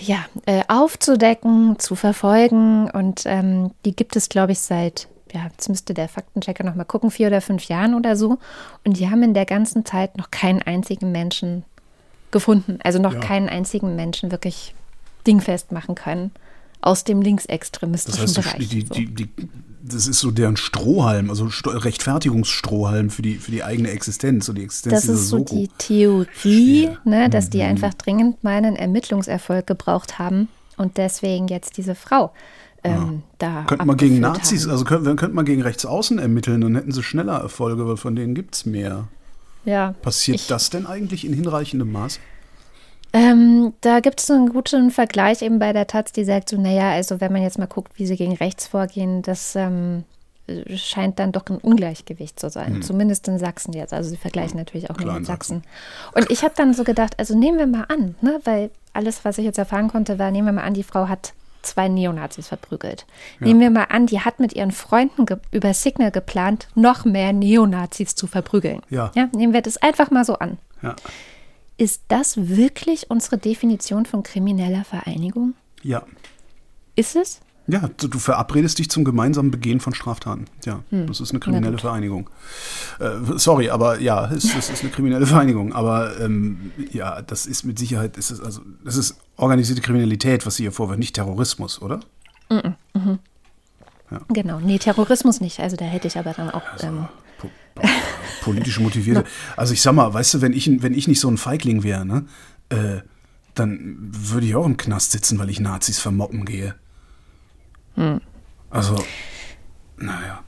ja, äh, aufzudecken, zu verfolgen. Und ähm, die gibt es, glaube ich, seit ja, jetzt müsste der Faktenchecker noch mal gucken, vier oder fünf Jahren oder so. Und die haben in der ganzen Zeit noch keinen einzigen Menschen gefunden. Also noch Ja. keinen einzigen Menschen wirklich dingfest machen können aus dem Das linksextremistischen heißt, Bereich. die, die, die, die, das ist so deren Strohhalm, also Sto Rechtfertigungsstrohhalm für die, für die eigene Existenz, so die Existenz Das ist so Soko. die Theorie, ne, dass die Mhm. einfach dringend meinen Ermittlungserfolg gebraucht haben und deswegen jetzt diese Frau ähm, da Könnte man gegen Nazis, haben. also könnte, könnte man gegen Rechtsaußen ermitteln, dann hätten sie schneller Erfolge, weil von denen gibt es mehr. ja. Passiert Ich- das denn eigentlich in hinreichendem Maß? Ähm, da gibt es einen guten Vergleich eben bei der Taz, die sagt so, naja, also wenn man jetzt mal guckt, wie sie gegen rechts vorgehen, das ähm, scheint dann doch ein Ungleichgewicht zu sein. Zumindest in Sachsen jetzt. Also sie vergleichen natürlich auch nur mit in Sachsen. Und ich habe dann so gedacht, also nehmen wir mal an, ne, weil alles, was ich jetzt erfahren konnte, war, nehmen wir mal an, die Frau hat zwei Neonazis verprügelt. Nehmen wir mal an, die hat mit ihren Freunden über Signal geplant, noch mehr Neonazis zu verprügeln. Ja. ja. Nehmen wir das einfach mal so an. Ja. Ist das wirklich unsere Definition von krimineller Vereinigung? Ja. Ist es? Ja, du, verabredest dich zum gemeinsamen Begehen von Straftaten. Ja, das ist eine kriminelle. Vereinigung. Äh, sorry, aber ja, es, es ist eine kriminelle Vereinigung. Aber ähm, ja, das ist mit Sicherheit, ist es also, das ist organisierte Kriminalität, was sie hier vorwirft, nicht Terrorismus, oder? Genau. Nee, Terrorismus nicht. Also da hätte ich aber dann auch. Ähm, Po po- politisch motivierte. Also ich sag mal, weißt du, wenn ich, wenn ich nicht so ein Feigling wäre, ne, äh, dann würde ich auch im Knast sitzen, weil ich Nazis vermoppen gehe. Also, naja.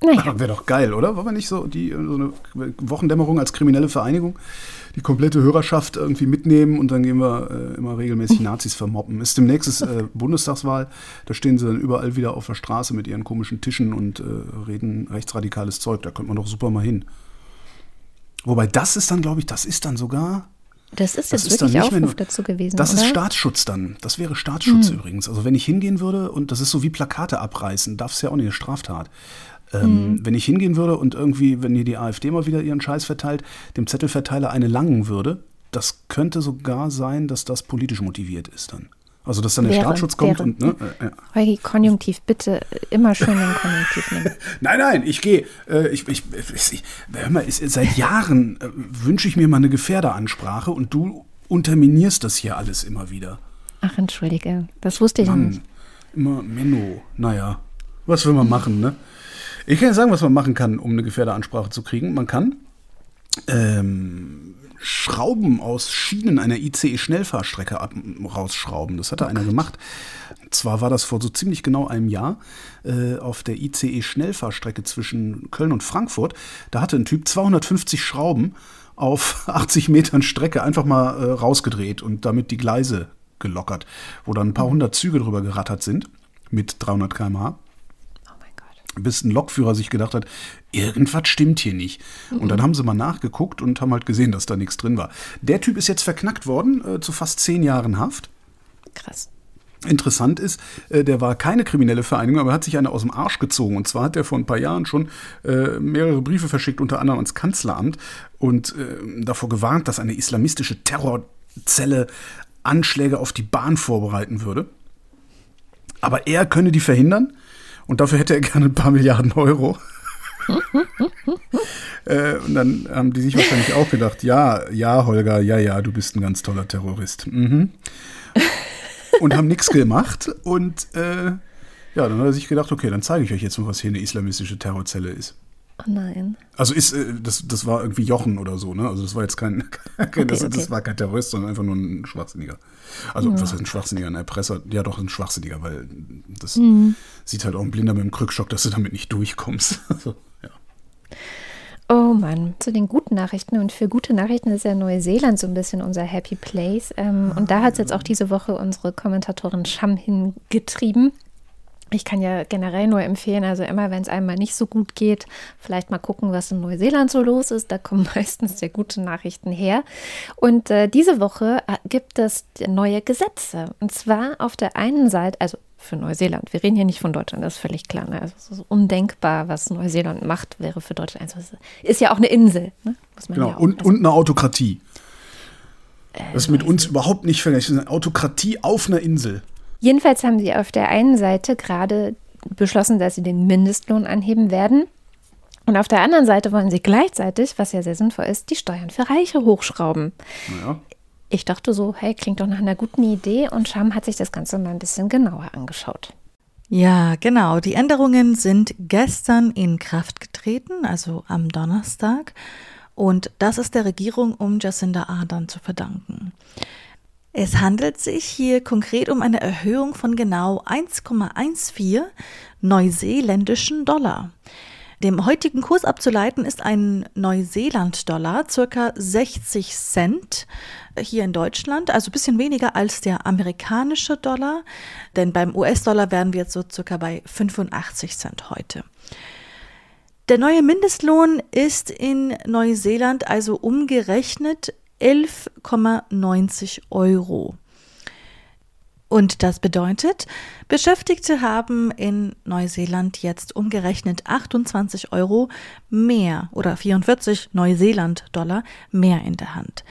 naja. Wäre doch geil, oder? War wir nicht so die so eine Wochendämmerung als kriminelle Vereinigung? Die komplette Hörerschaft irgendwie mitnehmen und dann gehen wir äh, immer regelmäßig Nazis vermoppen. Ist demnächst ist, äh, Bundestagswahl, da stehen sie dann überall wieder auf der Straße mit ihren komischen Tischen und äh, reden rechtsradikales Zeug. Da könnte man doch super mal hin. Wobei das ist dann, glaube ich, das ist dann sogar. Das ist Das jetzt ist dann wirklich nicht Aufruf nur- dazu gewesen. Das oder? ist Staatsschutz dann. Das wäre Staatsschutz übrigens. Also wenn ich hingehen würde, und das ist so wie Plakate abreißen, darf es ja auch nicht eine Straftat. Ähm, Wenn ich hingehen würde und irgendwie, wenn hier die AfD mal wieder ihren Scheiß verteilt, dem Zettelverteiler eine langen würde, das könnte sogar sein, dass das politisch motiviert ist dann. Also dass dann der Wäre, Staatsschutz kommt wäre. und ne, äh, ja. Holgi, Konjunktiv, bitte immer schön den Konjunktiv nehmen. Nein, nein, ich gehe. Äh, ich, ich, ich, hör mal, ist, seit Jahren äh, wünsche ich mir mal eine Gefährderansprache und du unterminierst das hier alles immer wieder. Ach, entschuldige. Das wusste ich Mann, nicht. immer Menno. Naja, was will man machen, ne? Ich kann ja sagen, was man machen kann, um eine Gefährderansprache zu kriegen. Man kann ähm, Schrauben aus Schienen einer ICE-Schnellfahrstrecke rausschrauben. Das hatte einer gemacht. Zwar war das vor so ziemlich genau einem Jahr äh, auf der ICE-Schnellfahrstrecke zwischen Köln und Frankfurt. Da hatte ein Typ 250 Schrauben auf 80 Metern Strecke einfach mal äh, rausgedreht und damit die Gleise gelockert, wo dann ein paar hundert Züge drüber gerattert sind mit 300 km/h Oh Gott. Bis ein Lokführer sich gedacht hat, irgendwas stimmt hier nicht. Und dann haben sie mal nachgeguckt und haben halt gesehen, dass da nichts drin war. Der Typ ist jetzt verknackt worden äh, zu fast zehn Jahren Haft. Krass. Interessant ist, äh, der war keine kriminelle Vereinigung, aber er hat sich eine aus dem Arsch gezogen. Und zwar hat er vor ein paar Jahren schon äh, mehrere Briefe verschickt, unter anderem ans Kanzleramt und äh, davor gewarnt, dass eine islamistische Terrorzelle Anschläge auf die Bahn vorbereiten würde. Aber er könne die verhindern und dafür hätte er gerne ein paar Milliarden Euro. äh, und dann haben die sich wahrscheinlich auch gedacht, ja, ja, Holger, ja, ja, du bist ein ganz toller Terrorist. Mhm und haben nichts gemacht. Und äh, ja, dann hat er sich gedacht, okay, dann zeige ich euch jetzt mal, was hier eine islamistische Terrorzelle ist. Oh nein. Also ist, äh, das, das war irgendwie Jochen oder so, ne? Also das war jetzt kein, kein das, okay. das war kein Terrorist, sondern einfach nur ein Schwachsinniger. Also was heißt ein Schwachsinniger? Ein Erpresser? Ja doch, ein Schwachsinniger, weil das sieht halt auch ein Blinder mit dem Krückstock, dass du damit nicht durchkommst. Also, ja. Oh Mann, zu den guten Nachrichten. Und für gute Nachrichten ist ja Neuseeland so ein bisschen unser Happy Place. Ähm, und da hat es jetzt auch diese Woche unsere Kommentatorin Sham hingetrieben. Ich kann ja generell nur empfehlen, also immer wenn es einem mal nicht so gut geht, vielleicht mal gucken, was in Neuseeland so los ist. Da kommen meistens sehr gute Nachrichten her. Und äh, diese Woche äh, gibt es neue Gesetze. Und zwar auf der einen Seite, also für Neuseeland. Wir reden hier nicht von Deutschland, das ist völlig klar. Ne? Also es ist undenkbar, was Neuseeland macht, wäre für Deutschland. Also es ist ja auch eine Insel, ne? Genau, ja auch. und, also, und eine Autokratie. Das ist mit uns überhaupt nicht vergleichbar. Eine Autokratie auf einer Insel. Jedenfalls haben sie auf der einen Seite gerade beschlossen, dass sie den Mindestlohn anheben werden. Und auf der anderen Seite wollen sie gleichzeitig, was ja sehr sinnvoll ist, die Steuern für Reiche hochschrauben. Ja. Ich dachte so, hey, klingt doch nach einer guten Idee und Scham hat sich das Ganze mal ein bisschen genauer angeschaut. Ja, genau. Die Änderungen sind gestern in Kraft getreten, also am Donnerstag. Und das ist der Regierung um Jacinda Ardern zu verdanken. Es handelt sich hier konkret um eine Erhöhung von genau 1,14 neuseeländischen Dollar. Dem heutigen Kurs abzuleiten ist ein Neuseeland-Dollar, circa 60 Cent hier in Deutschland, also ein bisschen weniger als der amerikanische Dollar, denn beim US-Dollar wären wir jetzt so circa bei 85 Cent heute. Der neue Mindestlohn ist in Neuseeland also umgerechnet 11,90 Euro. Und das bedeutet, Beschäftigte haben in Neuseeland jetzt umgerechnet 28 Euro mehr oder 44 Neuseeland-Dollar mehr in der Hand.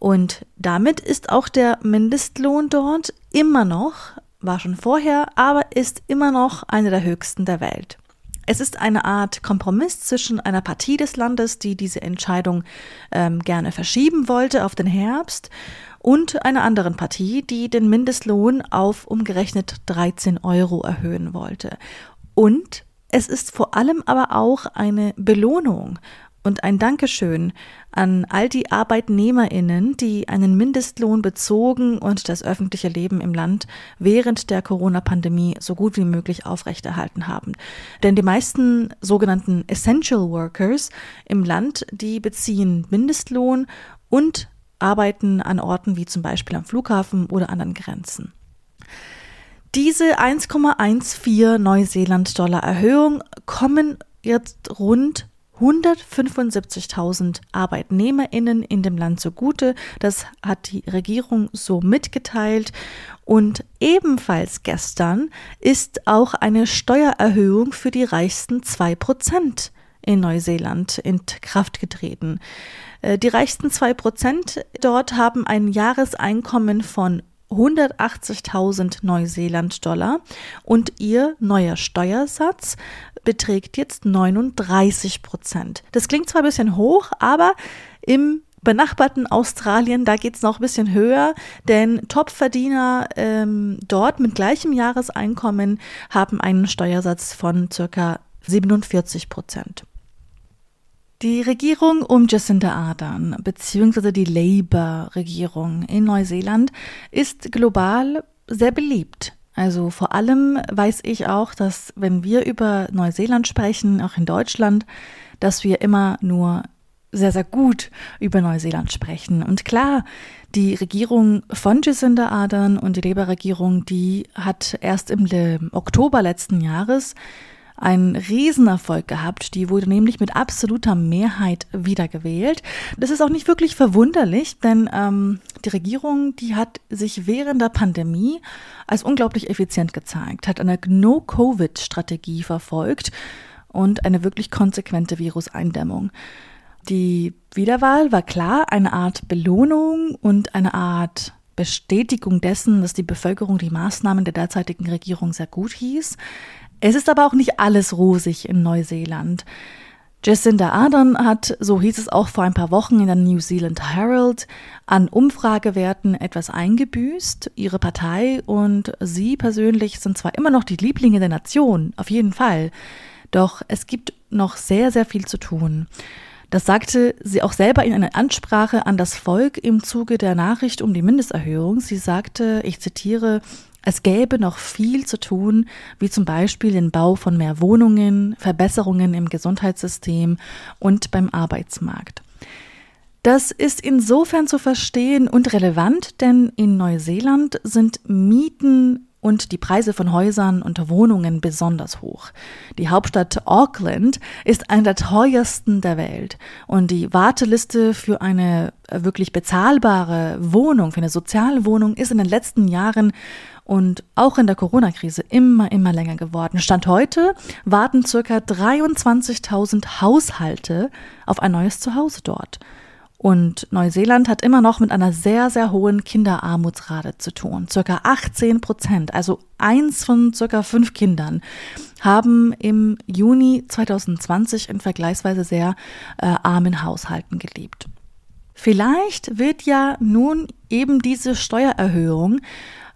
Und damit ist auch der Mindestlohn dort immer noch, war schon vorher, aber ist immer noch einer der höchsten der Welt. Es ist eine Art Kompromiss zwischen einer Partie des Landes, die diese Entscheidung ähm, gerne verschieben wollte auf den Herbst, und einer anderen Partie, die den Mindestlohn auf umgerechnet 13 Euro erhöhen wollte. Und es ist vor allem aber auch eine Belohnung und ein Dankeschön an all die Arbeitnehmerinnen, die einen Mindestlohn bezogen und das öffentliche Leben im Land während der Corona-Pandemie so gut wie möglich aufrechterhalten haben. Denn die meisten sogenannten Essential Workers im Land, die beziehen Mindestlohn und arbeiten an Orten wie zum Beispiel am Flughafen oder anderen Grenzen. Diese 1,14 Neuseeland-Dollar Erhöhung kommen jetzt rund 175.000 Arbeitnehmerinnen in dem Land zugute. Das hat die Regierung so mitgeteilt. Und ebenfalls gestern ist auch eine Steuererhöhung für die reichsten 2 Prozent in Neuseeland in Kraft getreten. Äh, die reichsten 2 Prozent dort haben ein Jahreseinkommen von 180.000 Neuseeland-Dollar und ihr neuer Steuersatz beträgt jetzt 39 Prozent. Das klingt zwar ein bisschen hoch, aber im benachbarten Australien, da geht es noch ein bisschen höher, denn Topverdiener ähm, dort mit gleichem Jahreseinkommen haben einen Steuersatz von circa 47 Prozent. Die Regierung um Jacinda Ardern beziehungsweise die Labour-Regierung in Neuseeland ist global sehr beliebt. Also vor allem weiß ich auch, dass wenn wir über Neuseeland sprechen, auch in Deutschland, dass wir immer nur sehr, sehr gut über Neuseeland sprechen. Und klar, die Regierung von Jacinda Ardern und die Labour-Regierung, die hat erst im Oktober letzten Jahres einen Riesenerfolg gehabt. Die wurde nämlich mit absoluter Mehrheit wiedergewählt. Das ist auch nicht wirklich verwunderlich, denn ähm, die Regierung, die hat sich während der Pandemie als unglaublich effizient gezeigt, hat eine No-Covid-Strategie verfolgt und eine wirklich konsequente Viruseindämmung. Die Wiederwahl war klar eine Art Belohnung und eine Art Bestätigung dessen, dass die Bevölkerung die Maßnahmen der derzeitigen Regierung sehr gut hieß. Es ist aber auch nicht alles rosig in Neuseeland. Jacinda Ardern hat, so hieß es auch vor ein paar Wochen in der New Zealand Herald, an Umfragewerten etwas eingebüßt. Ihre Partei und sie persönlich sind zwar immer noch die Lieblinge der Nation, auf jeden Fall, doch es gibt noch sehr, sehr viel zu tun. Das sagte sie auch selber in einer Ansprache an das Volk im Zuge der Nachricht um die Mindesterhöhung. Sie sagte, ich zitiere, es gäbe noch viel zu tun, wie zum Beispiel den Bau von mehr Wohnungen, Verbesserungen im Gesundheitssystem und beim Arbeitsmarkt. Das ist insofern zu verstehen und relevant, denn in Neuseeland sind Mieten und die Preise von Häusern und Wohnungen besonders hoch. Die Hauptstadt Auckland ist eine der teuersten der Welt und die Warteliste für eine wirklich bezahlbare Wohnung, für eine Sozialwohnung ist in den letzten Jahren und auch in der Corona-Krise immer, immer länger geworden. Stand heute warten circa 23.000 Haushalte auf ein neues Zuhause dort. Und Neuseeland hat immer noch mit einer sehr, sehr hohen Kinderarmutsrate zu tun. Circa 18 Prozent, also eins von circa fünf Kindern, haben im Juni 2020 in vergleichsweise sehr äh, armen Haushalten gelebt. Vielleicht wird ja nun eben diese Steuererhöhung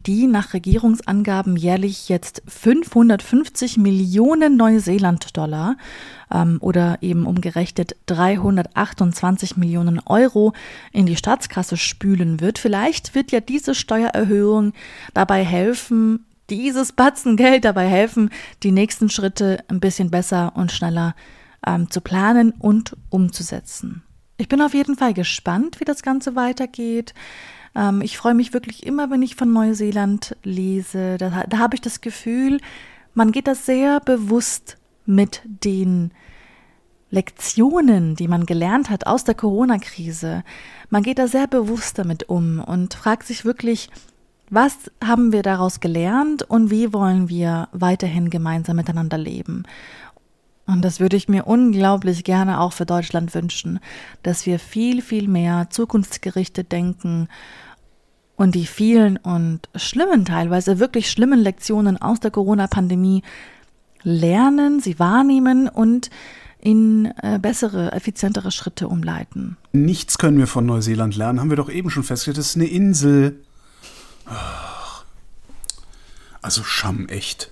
die nach Regierungsangaben jährlich jetzt 550 Millionen Neuseeland-Dollar ähm, oder eben umgerechnet 328 Millionen Euro in die Staatskasse spülen wird. Vielleicht wird ja diese Steuererhöhung dabei helfen, dieses Batzen Geld dabei helfen, die nächsten Schritte ein bisschen besser und schneller ähm, zu planen und umzusetzen. Ich bin auf jeden Fall gespannt, wie das Ganze weitergeht. Ähm, ich freue mich wirklich immer, wenn ich von Neuseeland lese. Da, da habe ich das Gefühl, man geht da sehr bewusst mit den Lektionen, die man gelernt hat aus der Corona-Krise. Man geht da sehr bewusst damit um und fragt sich wirklich, was haben wir daraus gelernt und wie wollen wir weiterhin gemeinsam miteinander leben? Und das würde ich mir unglaublich gerne auch für Deutschland wünschen, dass wir viel, viel mehr zukunftsgerichtet denken und die vielen und schlimmen, teilweise wirklich schlimmen Lektionen aus der Corona-Pandemie lernen, sie wahrnehmen und in äh, bessere, effizientere Schritte umleiten. Nichts können wir von Neuseeland lernen, haben wir doch eben schon festgestellt. Das ist eine Insel. Also Scham echt.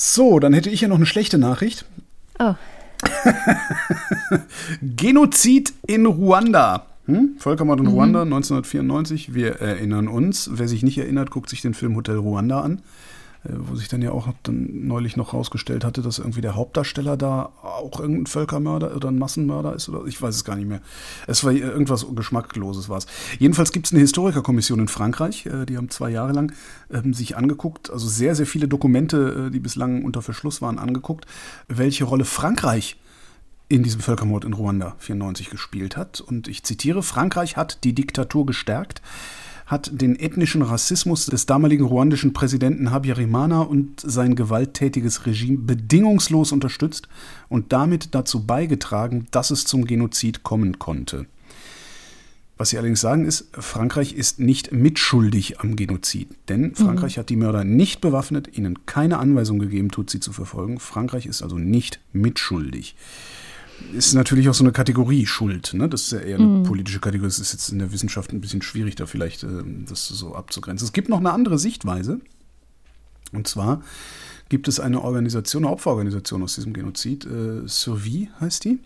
So, dann hätte ich ja noch eine schlechte Nachricht. Oh. Genozid in Ruanda. Hm? Völkermord in Mhm. Ruanda 1994. Wir erinnern uns. Wer sich nicht erinnert, guckt sich den Film Hotel Ruanda an, wo sich dann ja auch dann neulich noch rausgestellt hatte, dass irgendwie der Hauptdarsteller da auch irgendein Völkermörder oder ein Massenmörder ist oder ich weiß es gar nicht mehr. Es war irgendwas Geschmackloses war es. Jedenfalls gibt es eine Historikerkommission in Frankreich, äh, die haben zwei Jahre lang ähm, sich angeguckt, also sehr, sehr viele Dokumente, äh, die bislang unter Verschluss waren, angeguckt, welche Rolle Frankreich in diesem Völkermord in Ruanda 94 gespielt hat. Und ich zitiere, Frankreich hat die Diktatur gestärkt, hat den ethnischen Rassismus des damaligen ruandischen Präsidenten Habyarimana und sein gewalttätiges Regime bedingungslos unterstützt und damit dazu beigetragen, dass es zum Genozid kommen konnte. Was sie allerdings sagen ist, Frankreich ist nicht mitschuldig am Genozid, denn Frankreich hat die Mörder nicht bewaffnet, ihnen keine Anweisung gegeben, Tutsi zu verfolgen. Frankreich ist also nicht mitschuldig ist natürlich auch so eine Kategorie Schuld. Ne? Das ist ja eher eine politische Kategorie. Das ist jetzt in der Wissenschaft ein bisschen schwierig, da vielleicht äh, das so abzugrenzen. Es gibt noch eine andere Sichtweise. Und zwar gibt es eine Organisation, eine Opferorganisation aus diesem Genozid, äh, Survie heißt die.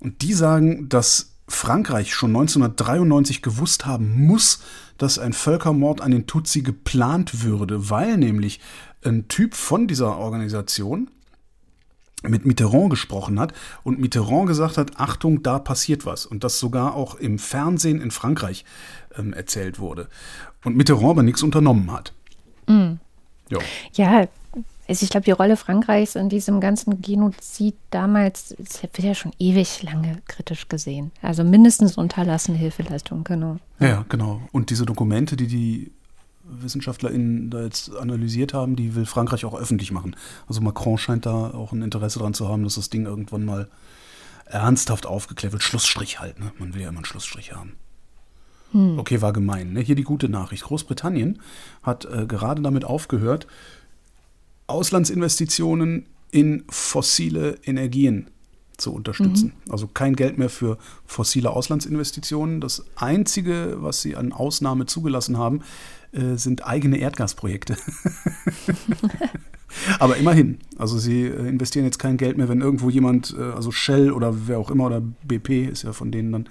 Und die sagen, dass Frankreich schon 1993 gewusst haben muss, dass ein Völkermord an den Tutsi geplant würde, weil nämlich ein Typ von dieser Organisation, mit Mitterrand gesprochen hat und Mitterrand gesagt hat, Achtung, da passiert was. Und das sogar auch im Fernsehen in Frankreich ähm, erzählt wurde. Und Mitterrand aber nichts unternommen hat. Ja. Ja, also ich glaube, die Rolle Frankreichs in diesem ganzen Genozid damals wird ja schon ewig lange kritisch gesehen. Also mindestens unterlassene Hilfeleistungen, genau. ja, genau. Und diese Dokumente, die die WissenschaftlerInnen da jetzt analysiert haben, die will Frankreich auch öffentlich machen. Also Macron scheint da auch ein Interesse daran zu haben, dass das Ding irgendwann mal ernsthaft aufgeklärt wird. Schlussstrich halt, ne? Man will ja immer einen Schlussstrich haben. Okay, war gemein. Ne? Hier die gute Nachricht. Großbritannien hat äh, gerade damit aufgehört, Auslandsinvestitionen in fossile Energien zu unterstützen. Also kein Geld mehr für fossile Auslandsinvestitionen. Das Einzige, was sie an Ausnahme zugelassen haben, äh, sind eigene Erdgasprojekte. Aber immerhin, also sie äh, investieren jetzt kein Geld mehr, wenn irgendwo jemand, äh, also Shell oder wer auch immer oder BP ist ja von denen dann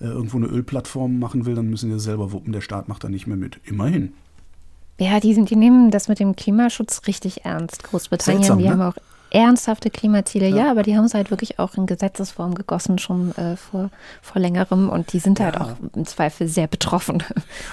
irgendwo eine Ölplattform machen will, dann müssen sie selber wuppen. Der Staat macht da nicht mehr mit. Immerhin. Ja, die, sind, die nehmen das mit dem Klimaschutz richtig ernst. Großbritannien, Seltsam, die ne? haben auch ernsthafte Klimaziele. Ja. aber die haben es halt wirklich auch in Gesetzesform gegossen schon äh, vor, vor längerem und die sind halt Ja. auch im Zweifel sehr betroffen.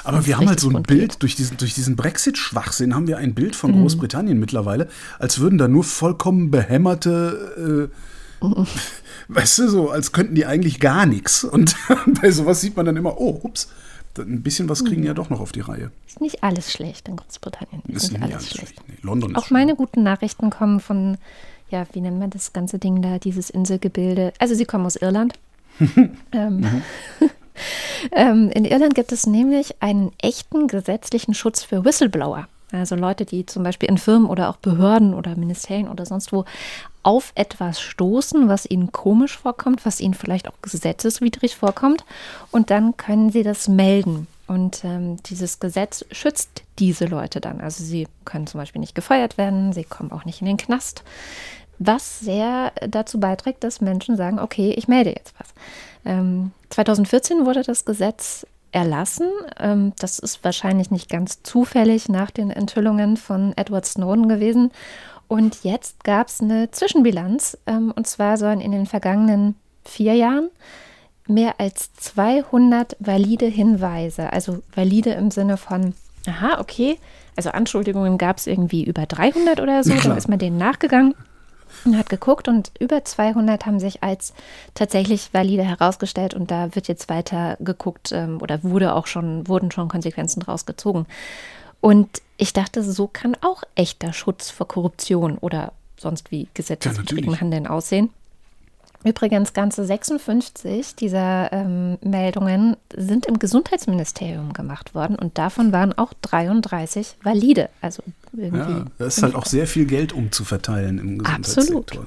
Aber wir haben halt so ein Bild, durch diesen, durch diesen Brexit-Schwachsinn haben wir ein Bild von Großbritannien mittlerweile, als würden da nur vollkommen behämmerte, äh, weißt du, so, als könnten die eigentlich gar nichts. Und bei sowas sieht man dann immer, oh, ups, ein bisschen was kriegen die ja doch noch auf die Reihe. Ist nicht alles schlecht in Großbritannien. Ist, Ist nicht nicht alles schlecht. Nee, London Auch meine guten Nachrichten kommen von, ja, wie nennt man das ganze Ding da, dieses Inselgebilde. Also sie kommen aus Irland. ähm, mhm. ähm, in Irland gibt es nämlich einen echten gesetzlichen Schutz für Whistleblower. Also Leute, die zum Beispiel in Firmen oder auch Behörden oder Ministerien oder sonst wo auf etwas stoßen, was ihnen komisch vorkommt, was ihnen vielleicht auch gesetzeswidrig vorkommt. Und dann können sie das melden. Und ähm, dieses Gesetz schützt diese Leute dann. Also sie können zum Beispiel nicht gefeuert werden, sie kommen auch nicht in den Knast. Was sehr dazu beiträgt, dass Menschen sagen, okay, ich melde jetzt was. Ähm, 2014 wurde das Gesetz erlassen. Ähm, das ist wahrscheinlich nicht ganz zufällig nach den Enthüllungen von Edward Snowden gewesen. Und jetzt gab es eine Zwischenbilanz. Ähm, und zwar sollen in den vergangenen vier Jahren mehr als 200 valide Hinweise, also valide im Sinne von, aha, okay, also Anschuldigungen gab es irgendwie über 300 oder so, dann ist man denen nachgegangen und hat geguckt und über 200 haben sich als tatsächlich valide herausgestellt und da wird jetzt weiter geguckt ähm, oder wurde auch schon, wurden schon Konsequenzen draus gezogen. Und ich dachte, so kann auch echter Schutz vor Korruption oder sonst wie gesetzeswidrigem ja, Handeln aussehen. Übrigens, ganze 56 dieser ähm, Meldungen sind im Gesundheitsministerium gemacht worden und davon waren auch 33 valide. Also irgendwie. Ja, da ist halt auch sehr viel Geld umzuverteilen im Gesundheitssektor. Absolut.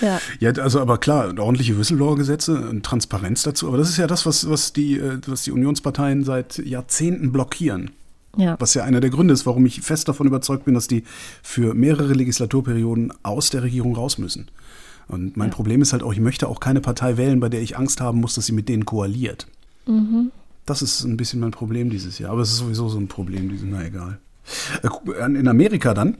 Ja. ja, also aber klar, ordentliche Whistleblower-Gesetze, Transparenz dazu, aber das ist ja das, was, was, die, äh, was die Unionsparteien seit Jahrzehnten blockieren. Ja. Was ja einer der Gründe ist, warum ich fest davon überzeugt bin, dass die für mehrere Legislaturperioden aus der Regierung raus müssen. Und mein ja. Problem ist halt auch, ich möchte auch keine Partei wählen, bei der ich Angst haben muss, dass sie mit denen koaliert. Mhm. Das ist ein bisschen mein Problem dieses Jahr. Aber es ist sowieso so ein Problem, die sind na egal. Äh, in Amerika dann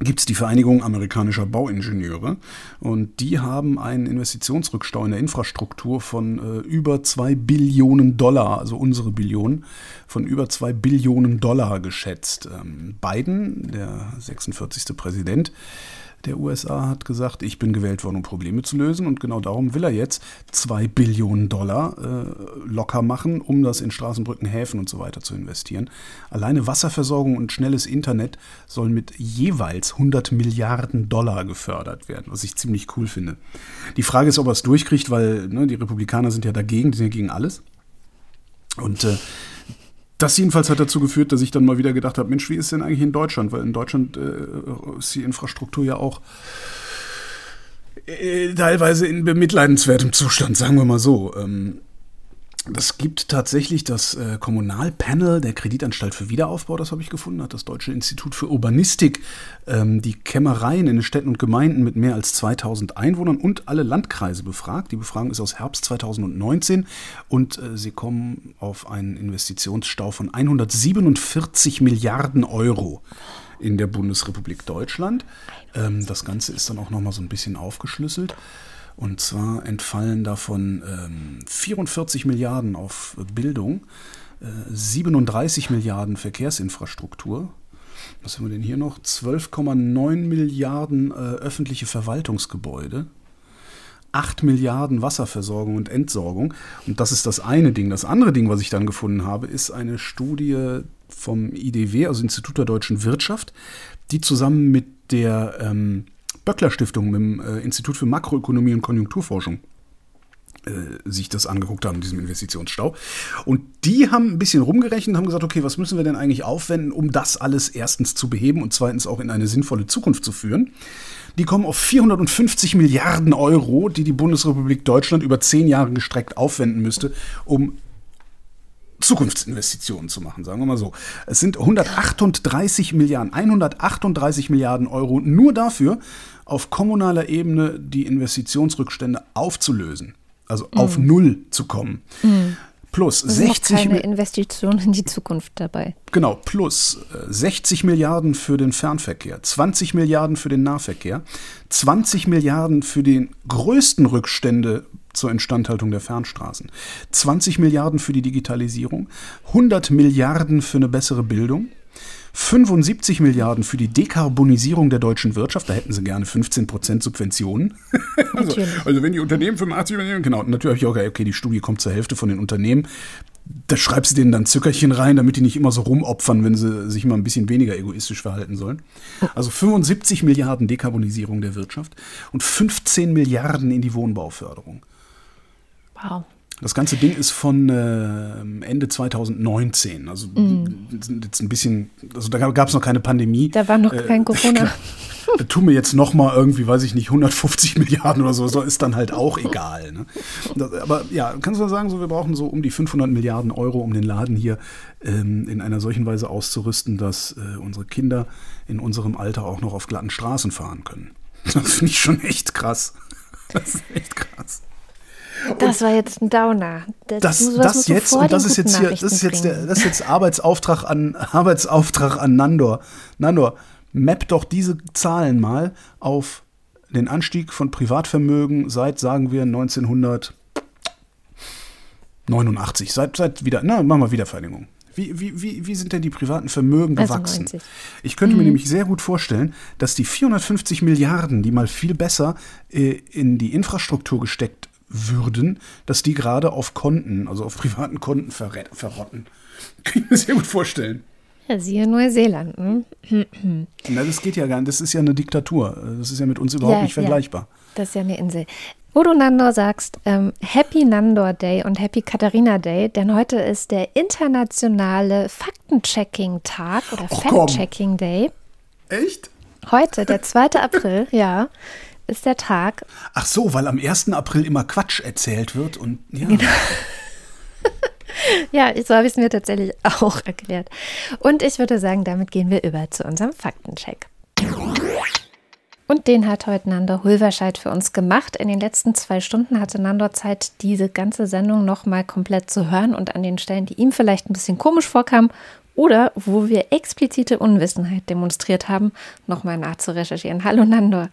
gibt es die Vereinigung amerikanischer Bauingenieure und die haben einen Investitionsrückstau in der Infrastruktur von äh, über zwei Billionen Dollar, also unsere Billionen, von über zwei Billionen Dollar geschätzt. Ähm, Biden, der 46. Präsident, der USA hat gesagt, ich bin gewählt worden, um Probleme zu lösen. Und genau darum will er jetzt zwei Billionen Dollar äh, locker machen, um das in Straßenbrücken, Häfen und so weiter zu investieren. Alleine Wasserversorgung und schnelles Internet sollen mit jeweils 100 Milliarden Dollar gefördert werden, was ich ziemlich cool finde. Die Frage ist, ob er es durchkriegt, weil ne, die Republikaner sind ja dagegen, die sind ja gegen alles. Und äh, das jedenfalls hat dazu geführt, dass ich dann mal wieder gedacht habe, Mensch, wie ist denn eigentlich in Deutschland? Weil in Deutschland äh, ist die Infrastruktur ja auch äh, teilweise in bemitleidenswertem Zustand, sagen wir mal so. Ähm, das gibt tatsächlich das äh, Kommunalpanel der Kreditanstalt für Wiederaufbau, das habe ich gefunden, hat das Deutsche Institut für Urbanistik ähm, die Kämmereien in den Städten und Gemeinden mit mehr als 2000 Einwohnern und alle Landkreise befragt. Die Befragung ist aus Herbst 2019 und äh, sie kommen auf einen Investitionsstau von 147 Milliarden Euro in der Bundesrepublik Deutschland. Ähm, das Ganze ist dann auch nochmal so ein bisschen aufgeschlüsselt. Und zwar entfallen davon ähm, 44 Milliarden auf Bildung, äh, 37 Milliarden Verkehrsinfrastruktur. Was haben wir denn hier noch? 12,9 Milliarden äh, öffentliche Verwaltungsgebäude. 8 Milliarden Wasserversorgung und Entsorgung. Und das ist das eine Ding. Das andere Ding, was ich dann gefunden habe, ist eine Studie vom IDW, also Institut der deutschen Wirtschaft, die zusammen mit der ähm, Böckler Stiftung, mit dem äh, Institut für Makroökonomie und Konjunkturforschung äh, sich das angeguckt haben, diesem Investitionsstau. Und die haben ein bisschen rumgerechnet haben gesagt, okay, was müssen wir denn eigentlich aufwenden, um das alles erstens zu beheben und zweitens auch in eine sinnvolle Zukunft zu führen. Die kommen auf 450 Milliarden Euro, die die Bundesrepublik Deutschland über zehn Jahre gestreckt aufwenden müsste, um Zukunftsinvestitionen zu machen, sagen wir mal so. Es sind 138 Milliarden, 138 Milliarden Euro nur dafür, auf kommunaler Ebene die Investitionsrückstände aufzulösen, also mhm. auf Null zu kommen. Mhm. Plus das 60 keine Investitionen in die Zukunft dabei. Genau, plus 60 äh, Milliarden für den Fernverkehr, 20 Milliarden für den Nahverkehr, 20 Milliarden für die größten Rückstände zur Instandhaltung der Fernstraßen, 20 Milliarden für die Digitalisierung, 100 Milliarden für eine bessere Bildung, 75 Milliarden für die Dekarbonisierung der deutschen Wirtschaft. Da hätten sie gerne 15 Prozent Subventionen. also, also, wenn die Unternehmen 85 Millionen, genau, natürlich auch, okay, die Studie kommt zur Hälfte von den Unternehmen. Da schreibst du denen dann Zückerchen rein, damit die nicht immer so rumopfern, wenn sie sich mal ein bisschen weniger egoistisch verhalten sollen. Also 75 Milliarden Dekarbonisierung der Wirtschaft und 15 Milliarden in die Wohnbauförderung. Wow. Das ganze Ding ist von äh, Ende 2019. Also Mhm. jetzt ein bisschen, also da gab es noch keine Pandemie. Da war noch Äh, kein Corona. Da tun mir jetzt noch mal irgendwie, weiß ich nicht, 150 Milliarden oder so, so ist dann halt auch egal. Ne? Das, aber ja, kannst du mal sagen, so wir brauchen so um die 500 Milliarden Euro, um den Laden hier ähm, in einer solchen Weise auszurüsten, dass äh, unsere Kinder in unserem Alter auch noch auf glatten Straßen fahren können. Das finde ich schon echt krass. Das ist echt krass. Das war jetzt ein Downer. Das, das musst du jetzt und das ist jetzt hier, das ist jetzt der, das ist jetzt Arbeitsauftrag an Arbeitsauftrag an Nandor. Nandor, map doch diese Zahlen mal auf den Anstieg von Privatvermögen seit, sagen wir, 1989. Seit, seit wieder, na, machen wir Wiedervereinigung. Wie, wie, wie, wie sind denn die privaten Vermögen Also gewachsen? 90. Ich könnte mir nämlich sehr gut vorstellen, dass die 450 Milliarden, die mal viel besser äh, in die Infrastruktur gesteckt würden, dass die gerade auf Konten, also auf privaten Konten verrotten. Kann ich mir sehr gut vorstellen. Ja, siehe Neuseeland. Hm? Na, das geht ja gar nicht. Das ist ja eine Diktatur. Das ist ja mit uns überhaupt Ja, nicht ja. vergleichbar. Das ist ja eine Insel. Wo du Nandor sagst, ähm, Happy Nandor Day und Happy Katharina Day, denn heute ist der internationale Faktenchecking-Tag oder. Fact-Checking Day. Echt? Heute, der 2. April, ja, ist der Tag. Ach so, weil am 1. April immer Quatsch erzählt wird und ja. Genau. Ja, so habe ich es mir tatsächlich auch erklärt. Und ich würde sagen, damit gehen wir über zu unserem Faktencheck. Und den hat heute Nandor Hulverscheid für uns gemacht. In den letzten zwei Stunden hatte Nandor Zeit, diese ganze Sendung nochmal komplett zu hören und an den Stellen, die ihm vielleicht ein bisschen komisch vorkamen oder wo wir explizite Unwissenheit demonstriert haben, nochmal nachzurecherchieren. Hallo Nandor.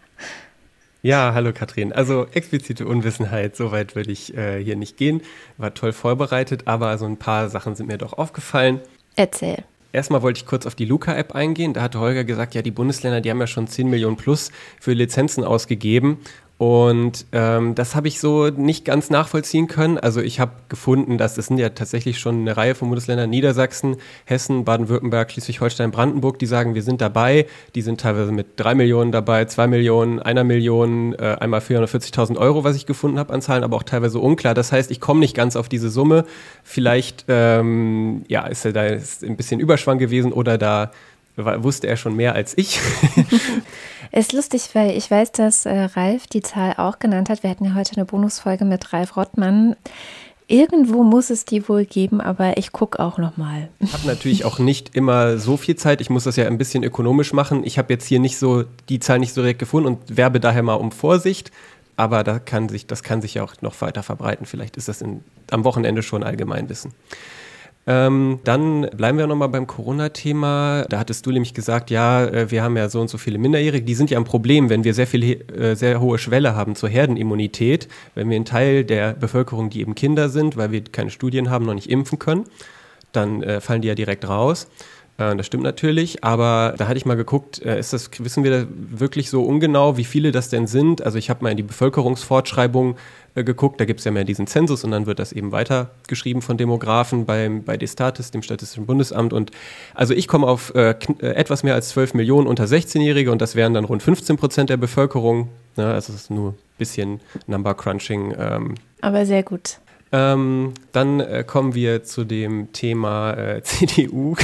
Ja, hallo Katrin. Also explizite Unwissenheit, so weit würde ich äh, hier nicht gehen. War toll vorbereitet, aber so ein paar Sachen sind mir doch aufgefallen. Erzähl. Erstmal wollte ich kurz auf die Luca-App eingehen. Da hatte Holger gesagt, ja, die Bundesländer, die haben ja schon 10 Millionen plus für Lizenzen ausgegeben. Und ähm, das habe ich so nicht ganz nachvollziehen können. Also ich habe gefunden, dass es sind ja tatsächlich schon eine Reihe von Bundesländern, Niedersachsen, Hessen, Baden-Württemberg, Schleswig-Holstein, Brandenburg, die sagen, wir sind dabei. Die sind teilweise mit drei Millionen dabei, zwei Millionen, einer Million, äh, einmal 440.000 Euro, was ich gefunden habe an Zahlen, aber auch teilweise unklar. Das heißt, ich komme nicht ganz auf diese Summe. Vielleicht ähm, ja, ist er da ist ein bisschen Überschwang gewesen oder da wusste er schon mehr als ich. Ist lustig, weil ich weiß, dass äh, Ralf die Zahl auch genannt hat. Wir hatten ja heute eine Bonusfolge mit Ralf Rottmann. Irgendwo muss es die wohl geben, aber ich gucke auch noch mal. Ich habe natürlich auch nicht immer so viel Zeit. Ich muss das ja ein bisschen ökonomisch machen. Ich habe jetzt hier nicht so die Zahl nicht so direkt gefunden und werbe daher mal um Vorsicht. Aber da kann sich, das kann sich ja auch noch weiter verbreiten. Vielleicht ist das in, am Wochenende schon Allgemeinwissen. Ähm, dann bleiben wir nochmal beim Corona-Thema. Da hattest du nämlich gesagt, ja, äh, wir haben ja so und so viele Minderjährige. Die sind ja ein Problem, wenn wir sehr viel, äh, sehr hohe Schwelle haben zur Herdenimmunität. Wenn wir einen Teil der Bevölkerung, die eben Kinder sind, weil wir keine Studien haben, noch nicht impfen können, dann äh, fallen die ja direkt raus. Äh, das stimmt natürlich, aber da hatte ich mal geguckt, äh, ist das, wissen wir wirklich so ungenau, wie viele das denn sind? Also ich habe mal in die Bevölkerungsfortschreibung äh, geguckt, da gibt es ja mehr diesen Zensus und dann wird das eben weitergeschrieben von Demografen beim, bei Destatis, dem Statistischen Bundesamt. Und also ich komme auf äh, äh, etwas mehr als 12 Millionen unter 16-Jährige und das wären dann rund 15 Prozent der Bevölkerung. Ne? Also es ist nur ein bisschen Number Crunching. Ähm, Aber sehr gut. Ähm, dann äh, kommen wir zu dem Thema äh, CDU,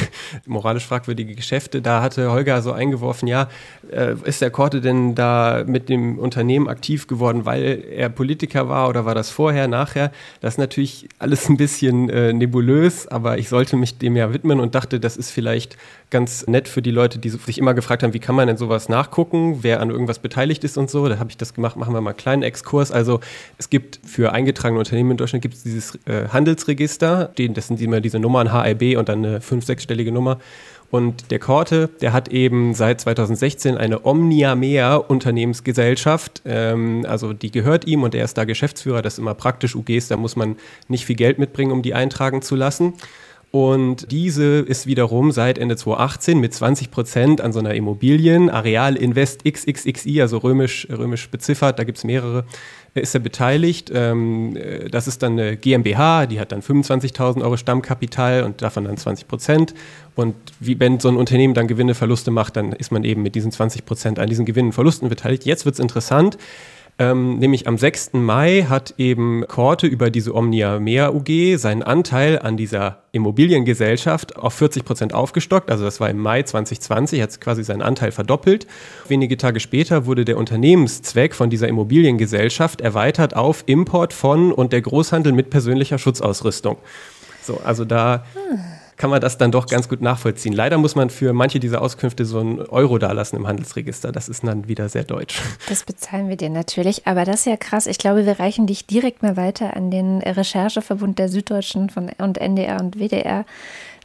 moralisch fragwürdige Geschäfte. Da hatte Holger so eingeworfen, ja, äh, ist der Korte denn da mit dem Unternehmen aktiv geworden, weil er Politiker war oder war das vorher, nachher? Das ist natürlich alles ein bisschen äh, nebulös, aber ich sollte mich dem ja widmen und dachte, das ist vielleicht ganz nett für die Leute, die sich immer gefragt haben, wie kann man denn sowas nachgucken, wer an irgendwas beteiligt ist und so. Da habe ich das gemacht, machen wir mal einen kleinen Exkurs. Also es gibt für eingetragene Unternehmen in Deutschland gibt es dieses äh, Handelsregister, den, das sind immer diese Nummern HIB und dann eine fünf-, sechsstellige Nummer. Und der Korte, der hat eben seit 2016 eine Omnia Mea Unternehmensgesellschaft. Ähm, also die gehört ihm und er ist da Geschäftsführer. Das ist immer praktisch UGs, da muss man nicht viel Geld mitbringen, um die eintragen zu lassen. Und diese ist wiederum seit Ende 2018 mit 20 Prozent an so einer Immobilien, Areal Invest XXXI, also römisch, römisch beziffert, da gibt es mehrere, äh, ist er beteiligt. Ähm, äh, das ist dann eine GmbH, die hat dann 25.000 Euro Stammkapital und davon dann 20 Prozent. Und wie wenn so ein Unternehmen dann Gewinne, Verluste macht, dann ist man eben mit diesen 20 Prozent an diesen Gewinnen Verlusten beteiligt. Jetzt wird es interessant. Ähm, nämlich am 6. Mai hat eben Korte über diese Omnia Mea UG seinen Anteil an dieser Immobiliengesellschaft auf 40 Prozent aufgestockt. Also das war im Mai 2020, hat quasi seinen Anteil verdoppelt. Wenige Tage später wurde der Unternehmenszweck von dieser Immobiliengesellschaft erweitert auf Import von und der Großhandel mit persönlicher Schutzausrüstung. So, also da kann man das dann doch ganz gut nachvollziehen. Leider muss man für manche dieser Auskünfte so einen Euro dalassen im Handelsregister. Das ist dann wieder sehr deutsch. Das bezahlen wir dir natürlich, aber das ist ja krass. Ich glaube, wir reichen dich direkt mal weiter an den Rechercheverbund der Süddeutschen von und NDR und WDR.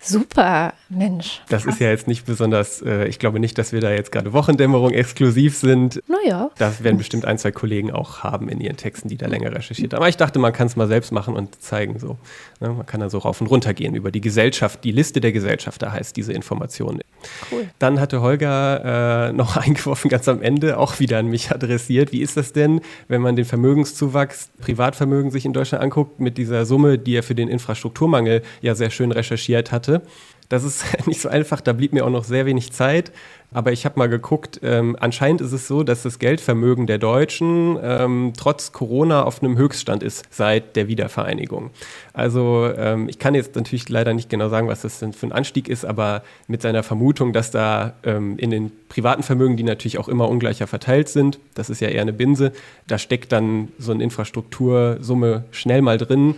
Super, Mensch. Das ist ja jetzt nicht besonders, äh, ich glaube nicht, dass wir da jetzt gerade Wochendämmerung exklusiv sind. Naja. Das werden bestimmt ein, zwei Kollegen auch haben in ihren Texten, die da länger recherchiert haben. Aber ich dachte, man kann es mal selbst machen und zeigen so. Ne? Man kann da so rauf und runter gehen über die Gesellschaft, die Liste der Gesellschaft, da heißt diese Information. Cool. Dann hatte Holger äh, noch eingeworfen, ganz am Ende, auch wieder an mich adressiert. Wie ist das denn, wenn man den Vermögenszuwachs, Privatvermögen sich in Deutschland anguckt, mit dieser Summe, die er für den Infrastrukturmangel ja sehr schön recherchiert hatte? Das ist nicht so einfach, da blieb mir auch noch sehr wenig Zeit. Aber ich habe mal geguckt, ähm, anscheinend ist es so, dass das Geldvermögen der Deutschen ähm, trotz Corona auf einem Höchststand ist seit der Wiedervereinigung. Also ähm, ich kann jetzt natürlich leider nicht genau sagen, was das denn für ein Anstieg ist, aber mit seiner Vermutung, dass da ähm, in den privaten Vermögen, die natürlich auch immer ungleicher verteilt sind, das ist ja eher eine Binse, da steckt dann so eine Infrastruktursumme schnell mal drin.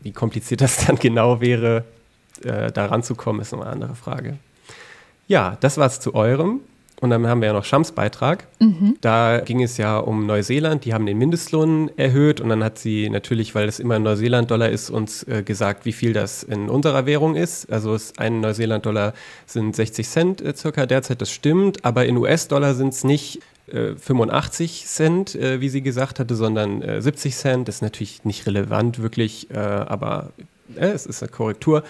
Wie kompliziert das dann genau wäre, äh, da ranzukommen, ist noch eine andere Frage. Ja, das war es zu eurem. Und dann haben wir ja noch Shams Beitrag. Mhm. Da ging es ja um Neuseeland. Die haben den Mindestlohn erhöht. Und dann hat sie natürlich, weil es immer ein Neuseeland-Dollar ist, uns äh, gesagt, wie viel das in unserer Währung ist. Also ein Neuseeland-Dollar sind 60 Cent äh, circa derzeit. Das stimmt. Aber in US-Dollar sind es nicht 85 äh, Cent, äh, wie sie gesagt hatte, sondern 70 äh, Cent. Das ist natürlich nicht relevant wirklich, aber es ist eine Korrektur.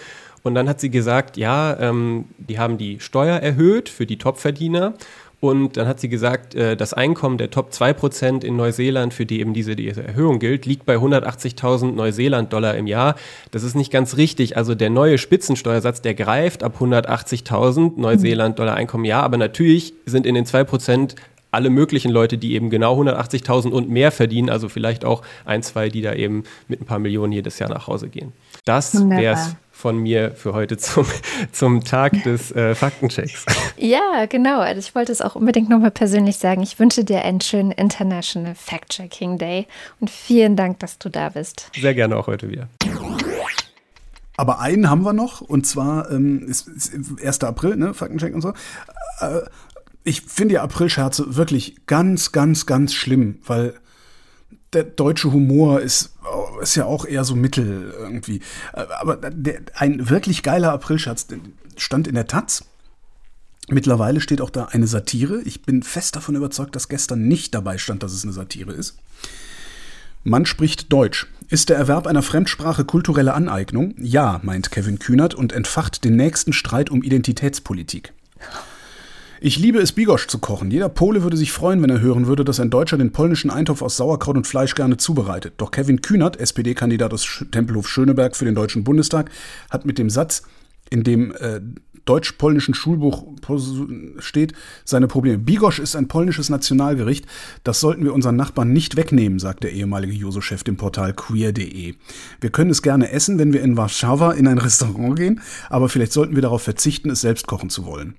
Und dann hat sie gesagt, ja, ähm, die haben die Steuer erhöht für die Topverdiener. Und dann hat sie gesagt, äh, das Einkommen der Top 2% in Neuseeland, für die eben diese, diese Erhöhung gilt, liegt bei 180.000 Neuseeland-Dollar im Jahr. Das ist nicht ganz richtig. Also der neue Spitzensteuersatz, der greift ab 180.000 Neuseeland-Dollar Einkommen im Jahr. Aber natürlich sind in den 2% alle möglichen Leute, die eben genau 180.000 und mehr verdienen, also vielleicht auch ein, zwei, die da eben mit ein paar Millionen jedes Jahr nach Hause gehen. Das wäre es von mir für heute zum, zum Tag des äh, Faktenchecks. Ja, genau. Also ich wollte es auch unbedingt nochmal persönlich sagen. Ich wünsche dir einen schönen International Fact-Checking Day und vielen Dank, dass du da bist. Sehr gerne auch heute wieder. Aber einen haben wir noch, und zwar ähm, ist, ist 1. April, ne, Faktencheck und so. Äh, ich finde ja Aprilscherze wirklich ganz, ganz, ganz schlimm, weil der deutsche Humor ist, ist ja auch eher so mittel irgendwie. Aber der, ein wirklich geiler Aprilscherz stand in der Taz. Mittlerweile steht auch da eine Satire. Ich bin fest davon überzeugt, dass gestern nicht dabei stand, dass es eine Satire ist. Man spricht Deutsch. Ist der Erwerb einer Fremdsprache kulturelle Aneignung? Ja, meint Kevin Kühnert und entfacht den nächsten Streit um Identitätspolitik. Ich liebe es, Bigosch zu kochen. Jeder Pole würde sich freuen, wenn er hören würde, dass ein Deutscher den polnischen Eintopf aus Sauerkraut und Fleisch gerne zubereitet. Doch Kevin Kühnert, SPD-Kandidat aus Tempelhof Schöneberg für den Deutschen Bundestag, hat mit dem Satz, in dem äh, deutsch-polnischen Schulbuch steht, seine Probleme. Bigosch ist ein polnisches Nationalgericht. Das sollten wir unseren Nachbarn nicht wegnehmen, sagt der ehemalige Juso-Chef dem Portal queer.de. Wir können es gerne essen, wenn wir in Warschau in ein Restaurant gehen, aber vielleicht sollten wir darauf verzichten, es selbst kochen zu wollen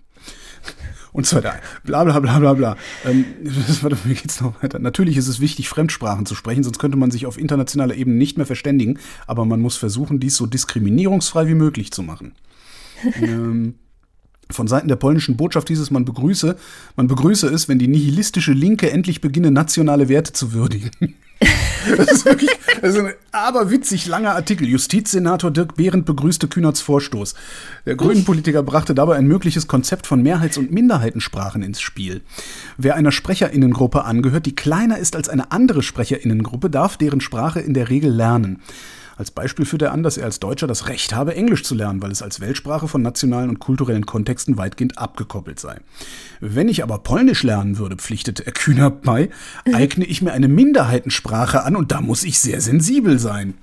und so weiter. Bla bla bla bla bla. Ähm, warte, wie geht's noch weiter? Natürlich ist es wichtig, Fremdsprachen zu sprechen, sonst könnte man sich auf internationaler Ebene nicht mehr verständigen, aber man muss versuchen, dies so diskriminierungsfrei wie möglich zu machen. ähm, von Seiten der polnischen Botschaft hieß es, man begrüße, man begrüße es, wenn die nihilistische Linke endlich beginne, nationale Werte zu würdigen. Das ist wirklich das ist ein aberwitzig langer Artikel. Justizsenator Dirk Behrendt begrüßte Kühnerts Vorstoß. Der Grünen-Politiker brachte dabei ein mögliches Konzept von Mehrheits- und Minderheitensprachen ins Spiel. Wer einer Sprecherinnengruppe angehört, die kleiner ist als eine andere Sprecherinnengruppe, darf deren Sprache in der Regel lernen. Als Beispiel führt er an, dass er als Deutscher das Recht habe, Englisch zu lernen, weil es als Weltsprache von nationalen und kulturellen Kontexten weitgehend abgekoppelt sei. Wenn ich aber Polnisch lernen würde, pflichtete er kühner bei, eigne ich mir eine Minderheitensprache an und da muss ich sehr sensibel sein.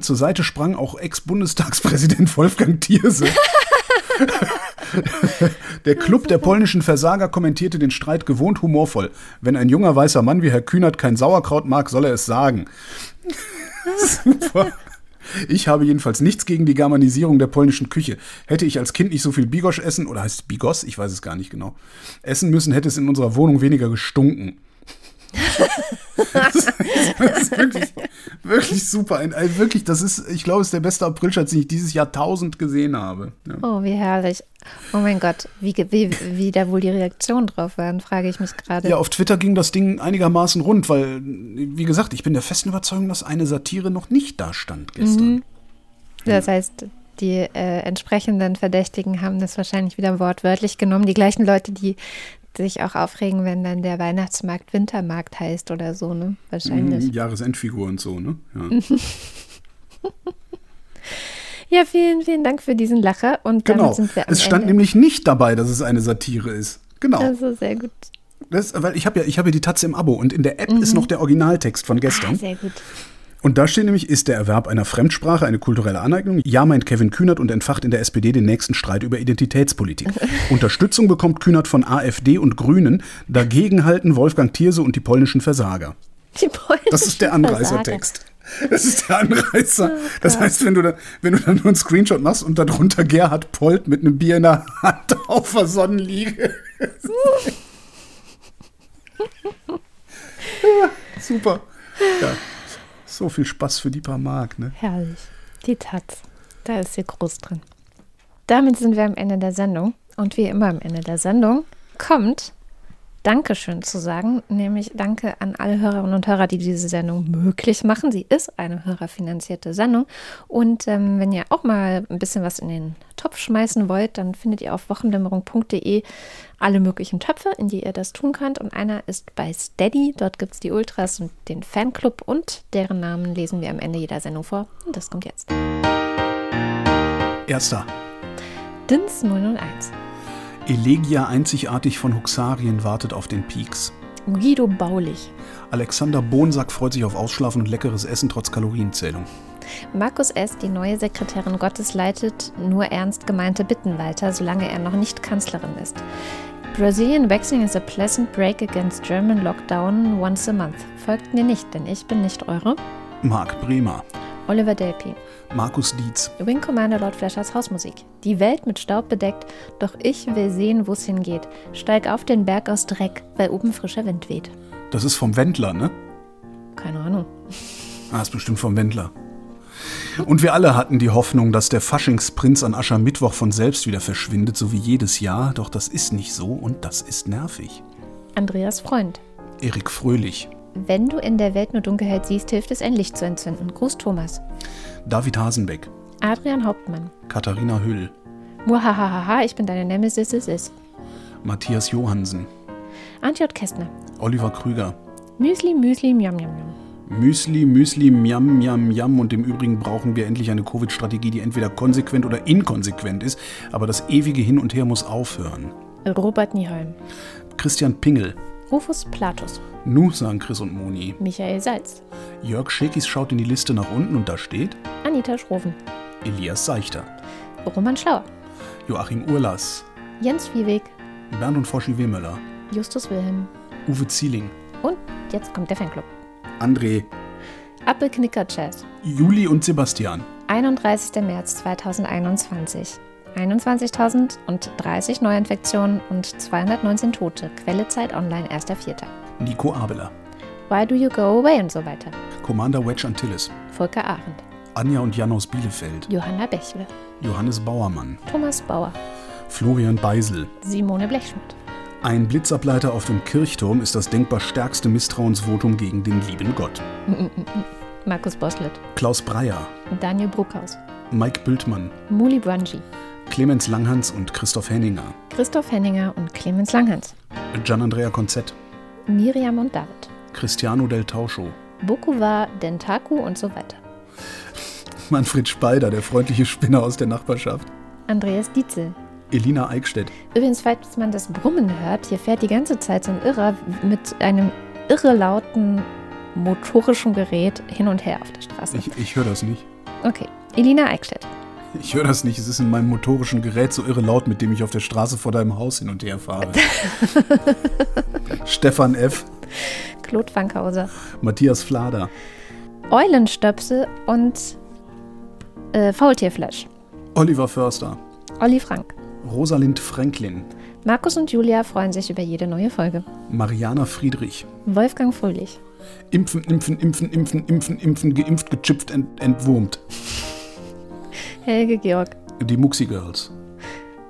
Zur Seite sprang auch Ex-Bundestagspräsident Wolfgang Thierse. Der Club der polnischen Versager kommentierte den Streit gewohnt humorvoll. Wenn ein junger weißer Mann wie Herr Kühnert kein Sauerkraut mag, soll er es sagen. Super. Ich habe jedenfalls nichts gegen die Germanisierung der polnischen Küche. Hätte ich als Kind nicht so viel Bigosch essen, oder heißt es Bigos? Ich weiß es gar nicht genau. Essen müssen, hätte es in unserer Wohnung weniger gestunken. Das, ist, das ist wirklich, wirklich super. Wirklich, das ist, ich glaube, es ist der beste Aprilscherz, den ich dieses Jahrtausend gesehen habe. Ja. Oh, wie herrlich. Oh mein Gott, wie, wie, wie da wohl die Reaktionen drauf waren, frage ich mich gerade. Ja, auf Twitter ging das Ding einigermaßen rund, weil, wie gesagt, ich bin der festen Überzeugung, dass eine Satire noch nicht da stand gestern. Mhm. Das heißt, die äh, entsprechenden Verdächtigen haben das wahrscheinlich wieder wortwörtlich genommen. Die gleichen Leute, die sich auch aufregen, wenn dann der Weihnachtsmarkt Wintermarkt heißt oder so, ne? Wahrscheinlich. Mhm, Jahresendfigur und so, ne? Ja. ja, vielen, vielen Dank für diesen Lacher. Und genau. sind wir Es stand Ende. nämlich nicht dabei, dass es eine Satire ist. Genau. Also sehr gut. Das, weil ich habe ja, ich habe ja die Tatze im Abo und in der App mhm. ist noch der Originaltext von gestern. Ah, sehr gut. Und da steht nämlich, ist der Erwerb einer Fremdsprache eine kulturelle Aneignung? Ja, meint Kevin Kühnert und entfacht in der SPD den nächsten Streit über Identitätspolitik. Unterstützung bekommt Kühnert von AfD und Grünen. Dagegen halten Wolfgang Thierse und die polnischen Versager. Die polnischen das ist der Anreißertext. Das ist der Anreißer. Oh das heißt, wenn du, da, wenn du dann nur einen Screenshot machst und darunter Gerhard Polt mit einem Bier in der Hand auf der Sonnenliege. Super. Ja. So viel Spaß für die paar Mark, ne? Herrlich. Die Taz. Da ist sie groß drin. Damit sind wir am Ende der Sendung. Und wie immer am Ende der Sendung kommt Dankeschön zu sagen, nämlich Danke an alle Hörerinnen und Hörer, die diese Sendung möglich machen. Sie ist eine hörerfinanzierte Sendung. Und ähm, wenn ihr auch mal ein bisschen was in den Topf schmeißen wollt, dann findet ihr auf wochendämmerung.de alle möglichen Töpfe, in die ihr das tun könnt. Und einer ist bei Steady. Dort gibt es die Ultras und den Fanclub und deren Namen lesen wir am Ende jeder Sendung vor. Und das kommt jetzt. Erster. DINS 001. Elegia einzigartig von Huxarien wartet auf den Peaks. Guido Baulich. Alexander Bonsack freut sich auf Ausschlafen und leckeres Essen trotz Kalorienzählung. Markus S., die neue Sekretärin Gottes, leitet nur ernst gemeinte Bitten weiter, solange er noch nicht Kanzlerin ist. Brazilian Waxing is a pleasant break against German Lockdown once a month. Folgt mir nicht, denn ich bin nicht eure. Marc Bremer. Oliver Delpy. Markus Dietz. Wing Commander Lord Flashers Hausmusik. Die Welt mit Staub bedeckt, doch ich will sehen, wo es hingeht. Steig auf den Berg aus Dreck, weil oben frischer Wind weht. Das ist vom Wendler, ne? Keine Ahnung. Ah, ist bestimmt vom Wendler. Und wir alle hatten die Hoffnung, dass der Faschingsprinz an Aschermittwoch von selbst wieder verschwindet, so wie jedes Jahr. Doch das ist nicht so und das ist nervig. Andreas Freund. Erik Fröhlich. Wenn du in der Welt nur Dunkelheit siehst, hilft es, ein Licht zu entzünden. Gruß Thomas. David Hasenbeck. Adrian Hauptmann. Katharina Hüll. Muhahaha, ich bin deine Nemesis, es ist. Matthias Johansen. Antjot Kästner. Oliver Krüger. Müsli, Müsli, Miam, Miam, Miam. Müsli, Müsli, Miam, Miam, Miam. Und im Übrigen brauchen wir endlich eine Covid-Strategie, die entweder konsequent oder inkonsequent ist. Aber das ewige Hin und Her muss aufhören. Robert Nieholm. Christian Pingel. Rufus Platus. Nu, sagen Chris und Moni. Michael Salz. Jörg Schekis schaut in die Liste nach unten und da steht Anita Schroven. Elias Seichter. Roman Schlauer. Joachim Urlas. Jens Viehweg. Bernd und Foschi Wehmöller. Justus Wilhelm. Uwe Zieling. Und jetzt kommt der Fanclub. André. Appelknicker Jazz. Juli und Sebastian. 31. März 2021. 21.030 Neuinfektionen und 219 Tote. Quelle Zeit Online, 1.4. Nico Abeler. Why do you go away und so weiter. Commander Wedge Antilles. Volker Arendt. Anja und Jan aus Bielefeld. Johanna Bechle. Johannes Bauermann. Thomas Bauer. Florian Beisel. Simone Blechschmidt. Ein Blitzableiter auf dem Kirchturm ist das denkbar stärkste Misstrauensvotum gegen den lieben Gott. Markus Boslett. Klaus Breyer. Daniel Bruckhaus. Mike Bültmann. Muli Brangi. Clemens Langhans und Christoph Henninger. Christoph Henninger und Clemens Langhans. Gian Andrea Konzett. Miriam und David. Cristiano del Tauscho. Bokuwa, Dentaku und so weiter. Manfred Speider, der freundliche Spinner aus der Nachbarschaft. Andreas Dietzel. Elina Eickstedt. Übrigens, falls man das Brummen hört, hier fährt die ganze Zeit so ein Irrer mit einem irre lauten motorischen Gerät hin und her auf der Straße. Ich, ich höre das nicht. Okay. Elina Eickstedt. Ich höre das nicht, es ist in meinem motorischen Gerät so irre laut, mit dem ich auf der Straße vor deinem Haus hin und her fahre. Stefan F., Claude Fankhauser. Matthias Flader, Eulenstöpsel und äh, Faultierflash. Oliver Förster, Olli Frank. Rosalind Franklin, Markus und Julia freuen sich über jede neue Folge. Mariana Friedrich. Wolfgang Fröhlich. Impfen, impfen, impfen, impfen, impfen, impfen, geimpft, gechippt, ent, entwurmt. Helge Georg. Die Muxi Girls.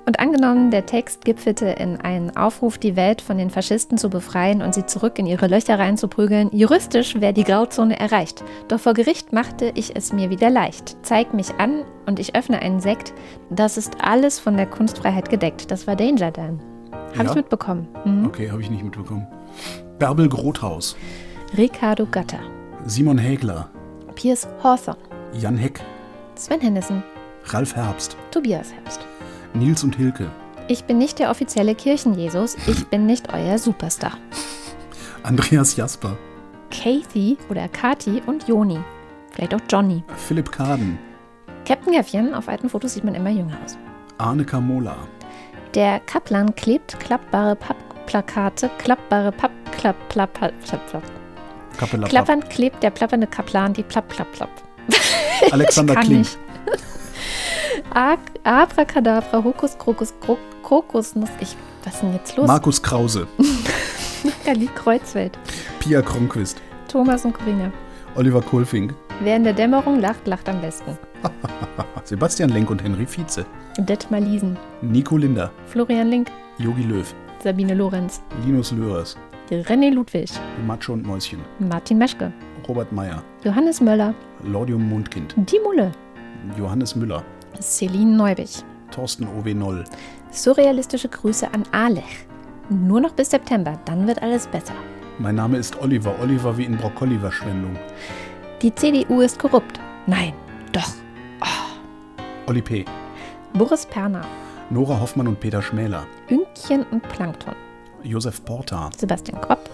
Und angenommen, der Text gipfelte in einen Aufruf, die Welt von den Faschisten zu befreien und sie zurück in ihre Löcher reinzuprügeln, juristisch wäre die Grauzone erreicht. Doch vor Gericht machte ich es mir wieder leicht. Zeig mich an und ich öffne einen Sekt. Das ist alles von der Kunstfreiheit gedeckt. Das war Danger Dan. Habe Ja? ich mitbekommen. Mhm. Okay, habe ich nicht mitbekommen. Bärbel Grothaus, Ricardo Gatter. Simon Hägler, Piers Hawthorne. Jan Heck, Sven Hennissen. Ralf Herbst, Tobias Herbst. Nils und Hilke, Ich bin nicht der offizielle Kirchenjesus. Ich bin nicht euer Superstar. Andreas Jasper, Kathy oder Kati und Joni. Vielleicht auch Johnny. Philipp Kaden, Captain Gaffchen, auf alten Fotos sieht man immer jünger aus. Arne Kamola, Der Kaplan klebt klappbare Pappplakate, klappbare Pappklapp, Klappernd klebt der plappernde Kaplan die plapp, plapp, plapp. Alexander. Ag- Abracadabra, Hokus, Krokus, Kro- Kokosnuss. Ich, was ist denn jetzt los? Markus Krause, Nathalie Kreuzfeld, Pia Kronquist, Thomas und Corinna. Oliver Kohlfink, Wer in der Dämmerung lacht, lacht am besten. Sebastian Lenk und Henry Vize, Detmar Liesen, Nico Linder, Florian Link, Jogi Löw, Sabine Lorenz, Linus Löhres, René Ludwig, Matsche und Mäuschen, Martin Meschke, Robert Meyer, Johannes Möller, Laudium Mundkind, Die Mulle, Johannes Müller, Celine Neubich. Thorsten OW Noll, Surrealistische Grüße an Alech. Nur noch bis September, dann wird alles besser. Mein Name ist Oliver, Oliver wie in Brokkoli-Verschwendung. Die CDU ist korrupt. Nein, doch. Olli P., Boris Perner, Nora Hoffmann und Peter Schmäler, Ünkchen und Plankton, Josef Porta, Sebastian Kropp,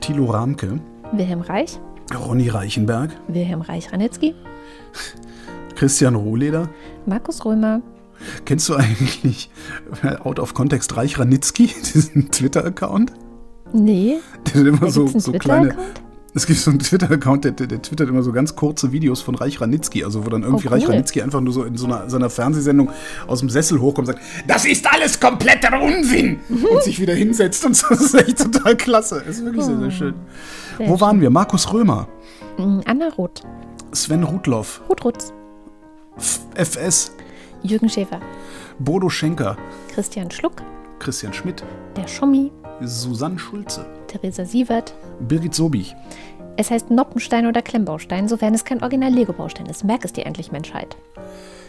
Thilo Ramke, Wilhelm Reich, Ronny Reichenberg, Wilhelm Reich-Ranitzky, Christian Rohleder. Markus Römer, Kennst du eigentlich Out of Context Reich Ranitzky, diesen Twitter-Account? nee, Der hat immer da so, so kleine. Es gibt so einen Twitter-Account, der, der, der twittert immer so ganz kurze Videos von Reich Ranitzky, also wo dann irgendwie Oh, cool. Reich Ranitzky einfach nur so in so einer, seiner Fernsehsendung aus dem Sessel hochkommt und sagt, das ist alles kompletter Unsinn! und sich wieder hinsetzt und so. Das ist echt total klasse. Das ist wirklich sehr, sehr schön. Sehr Wo waren wir? Markus Römer, Mm, Anna Roth, Sven Rudloff, Ruth Rutz, F FS, Jürgen Schäfer, Bodo Schenker, Christian Schluck, Christian Schmidt, der Schommi, Susanne Schulze, Theresa Sievert. Birgit Sobich, Es heißt Noppenstein oder Klemmbaustein, sofern es kein Original-Lego-Baustein ist. Merk es dir endlich, Menschheit.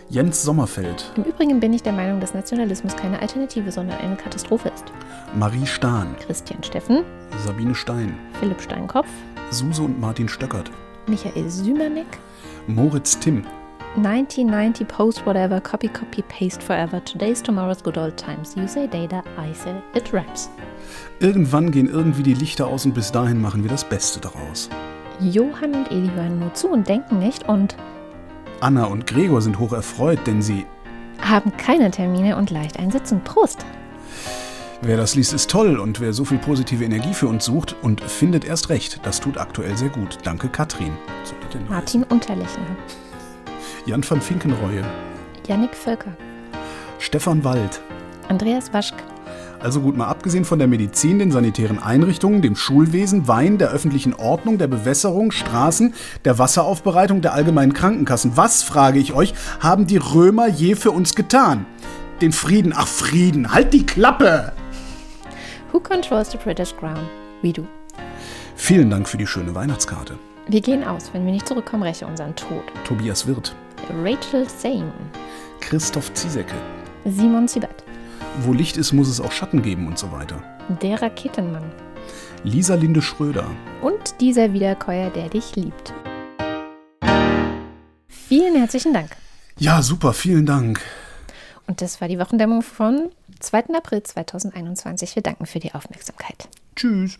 Jens Sommerfeld, Im Übrigen bin ich der Meinung, dass Nationalismus keine Alternative, sondern eine Katastrophe ist. Marie Stahn, Christian Steffen, Sabine Stein, Philipp Steinkopf, Suse und Martin Stöckert, Michael Sümernick, Moritz Timm, 1990 Post Whatever, Copy Copy Paste Forever, Today's Tomorrow's Good Old Times, You Say Data, I Say It Raps. Irgendwann gehen irgendwie die Lichter aus und bis dahin machen wir das Beste daraus. Johann und Eli hören nur zu und denken nicht und Anna und Gregor sind hoch erfreut, denn sie, haben keine Termine und leicht einsitzen. Prost! wer das liest, ist toll und wer so viel positive Energie für uns sucht und findet erst recht, das tut aktuell sehr gut. Danke, Katrin. So, Martin Unterlechner, Jan van Finkenreue, Yannick Völker, Stefan Wald. Andreas Waschk, Also gut, mal abgesehen von der Medizin, den sanitären Einrichtungen, dem Schulwesen, Wein, der öffentlichen Ordnung, der Bewässerung, Straßen, der Wasseraufbereitung, der allgemeinen Krankenkassen. Was, frage ich euch, haben die Römer je für uns getan? Den Frieden, ach Frieden, halt die Klappe! Who controls the British Crown? We do. Vielen Dank für die schöne Weihnachtskarte. Wir gehen aus, wenn wir nicht zurückkommen, räche unseren Tod. Tobias Wirth, Rachel Zane, Christoph Ziesecke. Simon Siebert, Wo Licht ist, muss es auch Schatten geben und so weiter. der Raketenmann Lisa Linde Schröder. und dieser Wiederkäuer, der dich liebt. Vielen herzlichen Dank. Ja, super, vielen Dank. Und das war die Wochendämmung von 2. April 2021. Wir danken für die Aufmerksamkeit. Tschüss.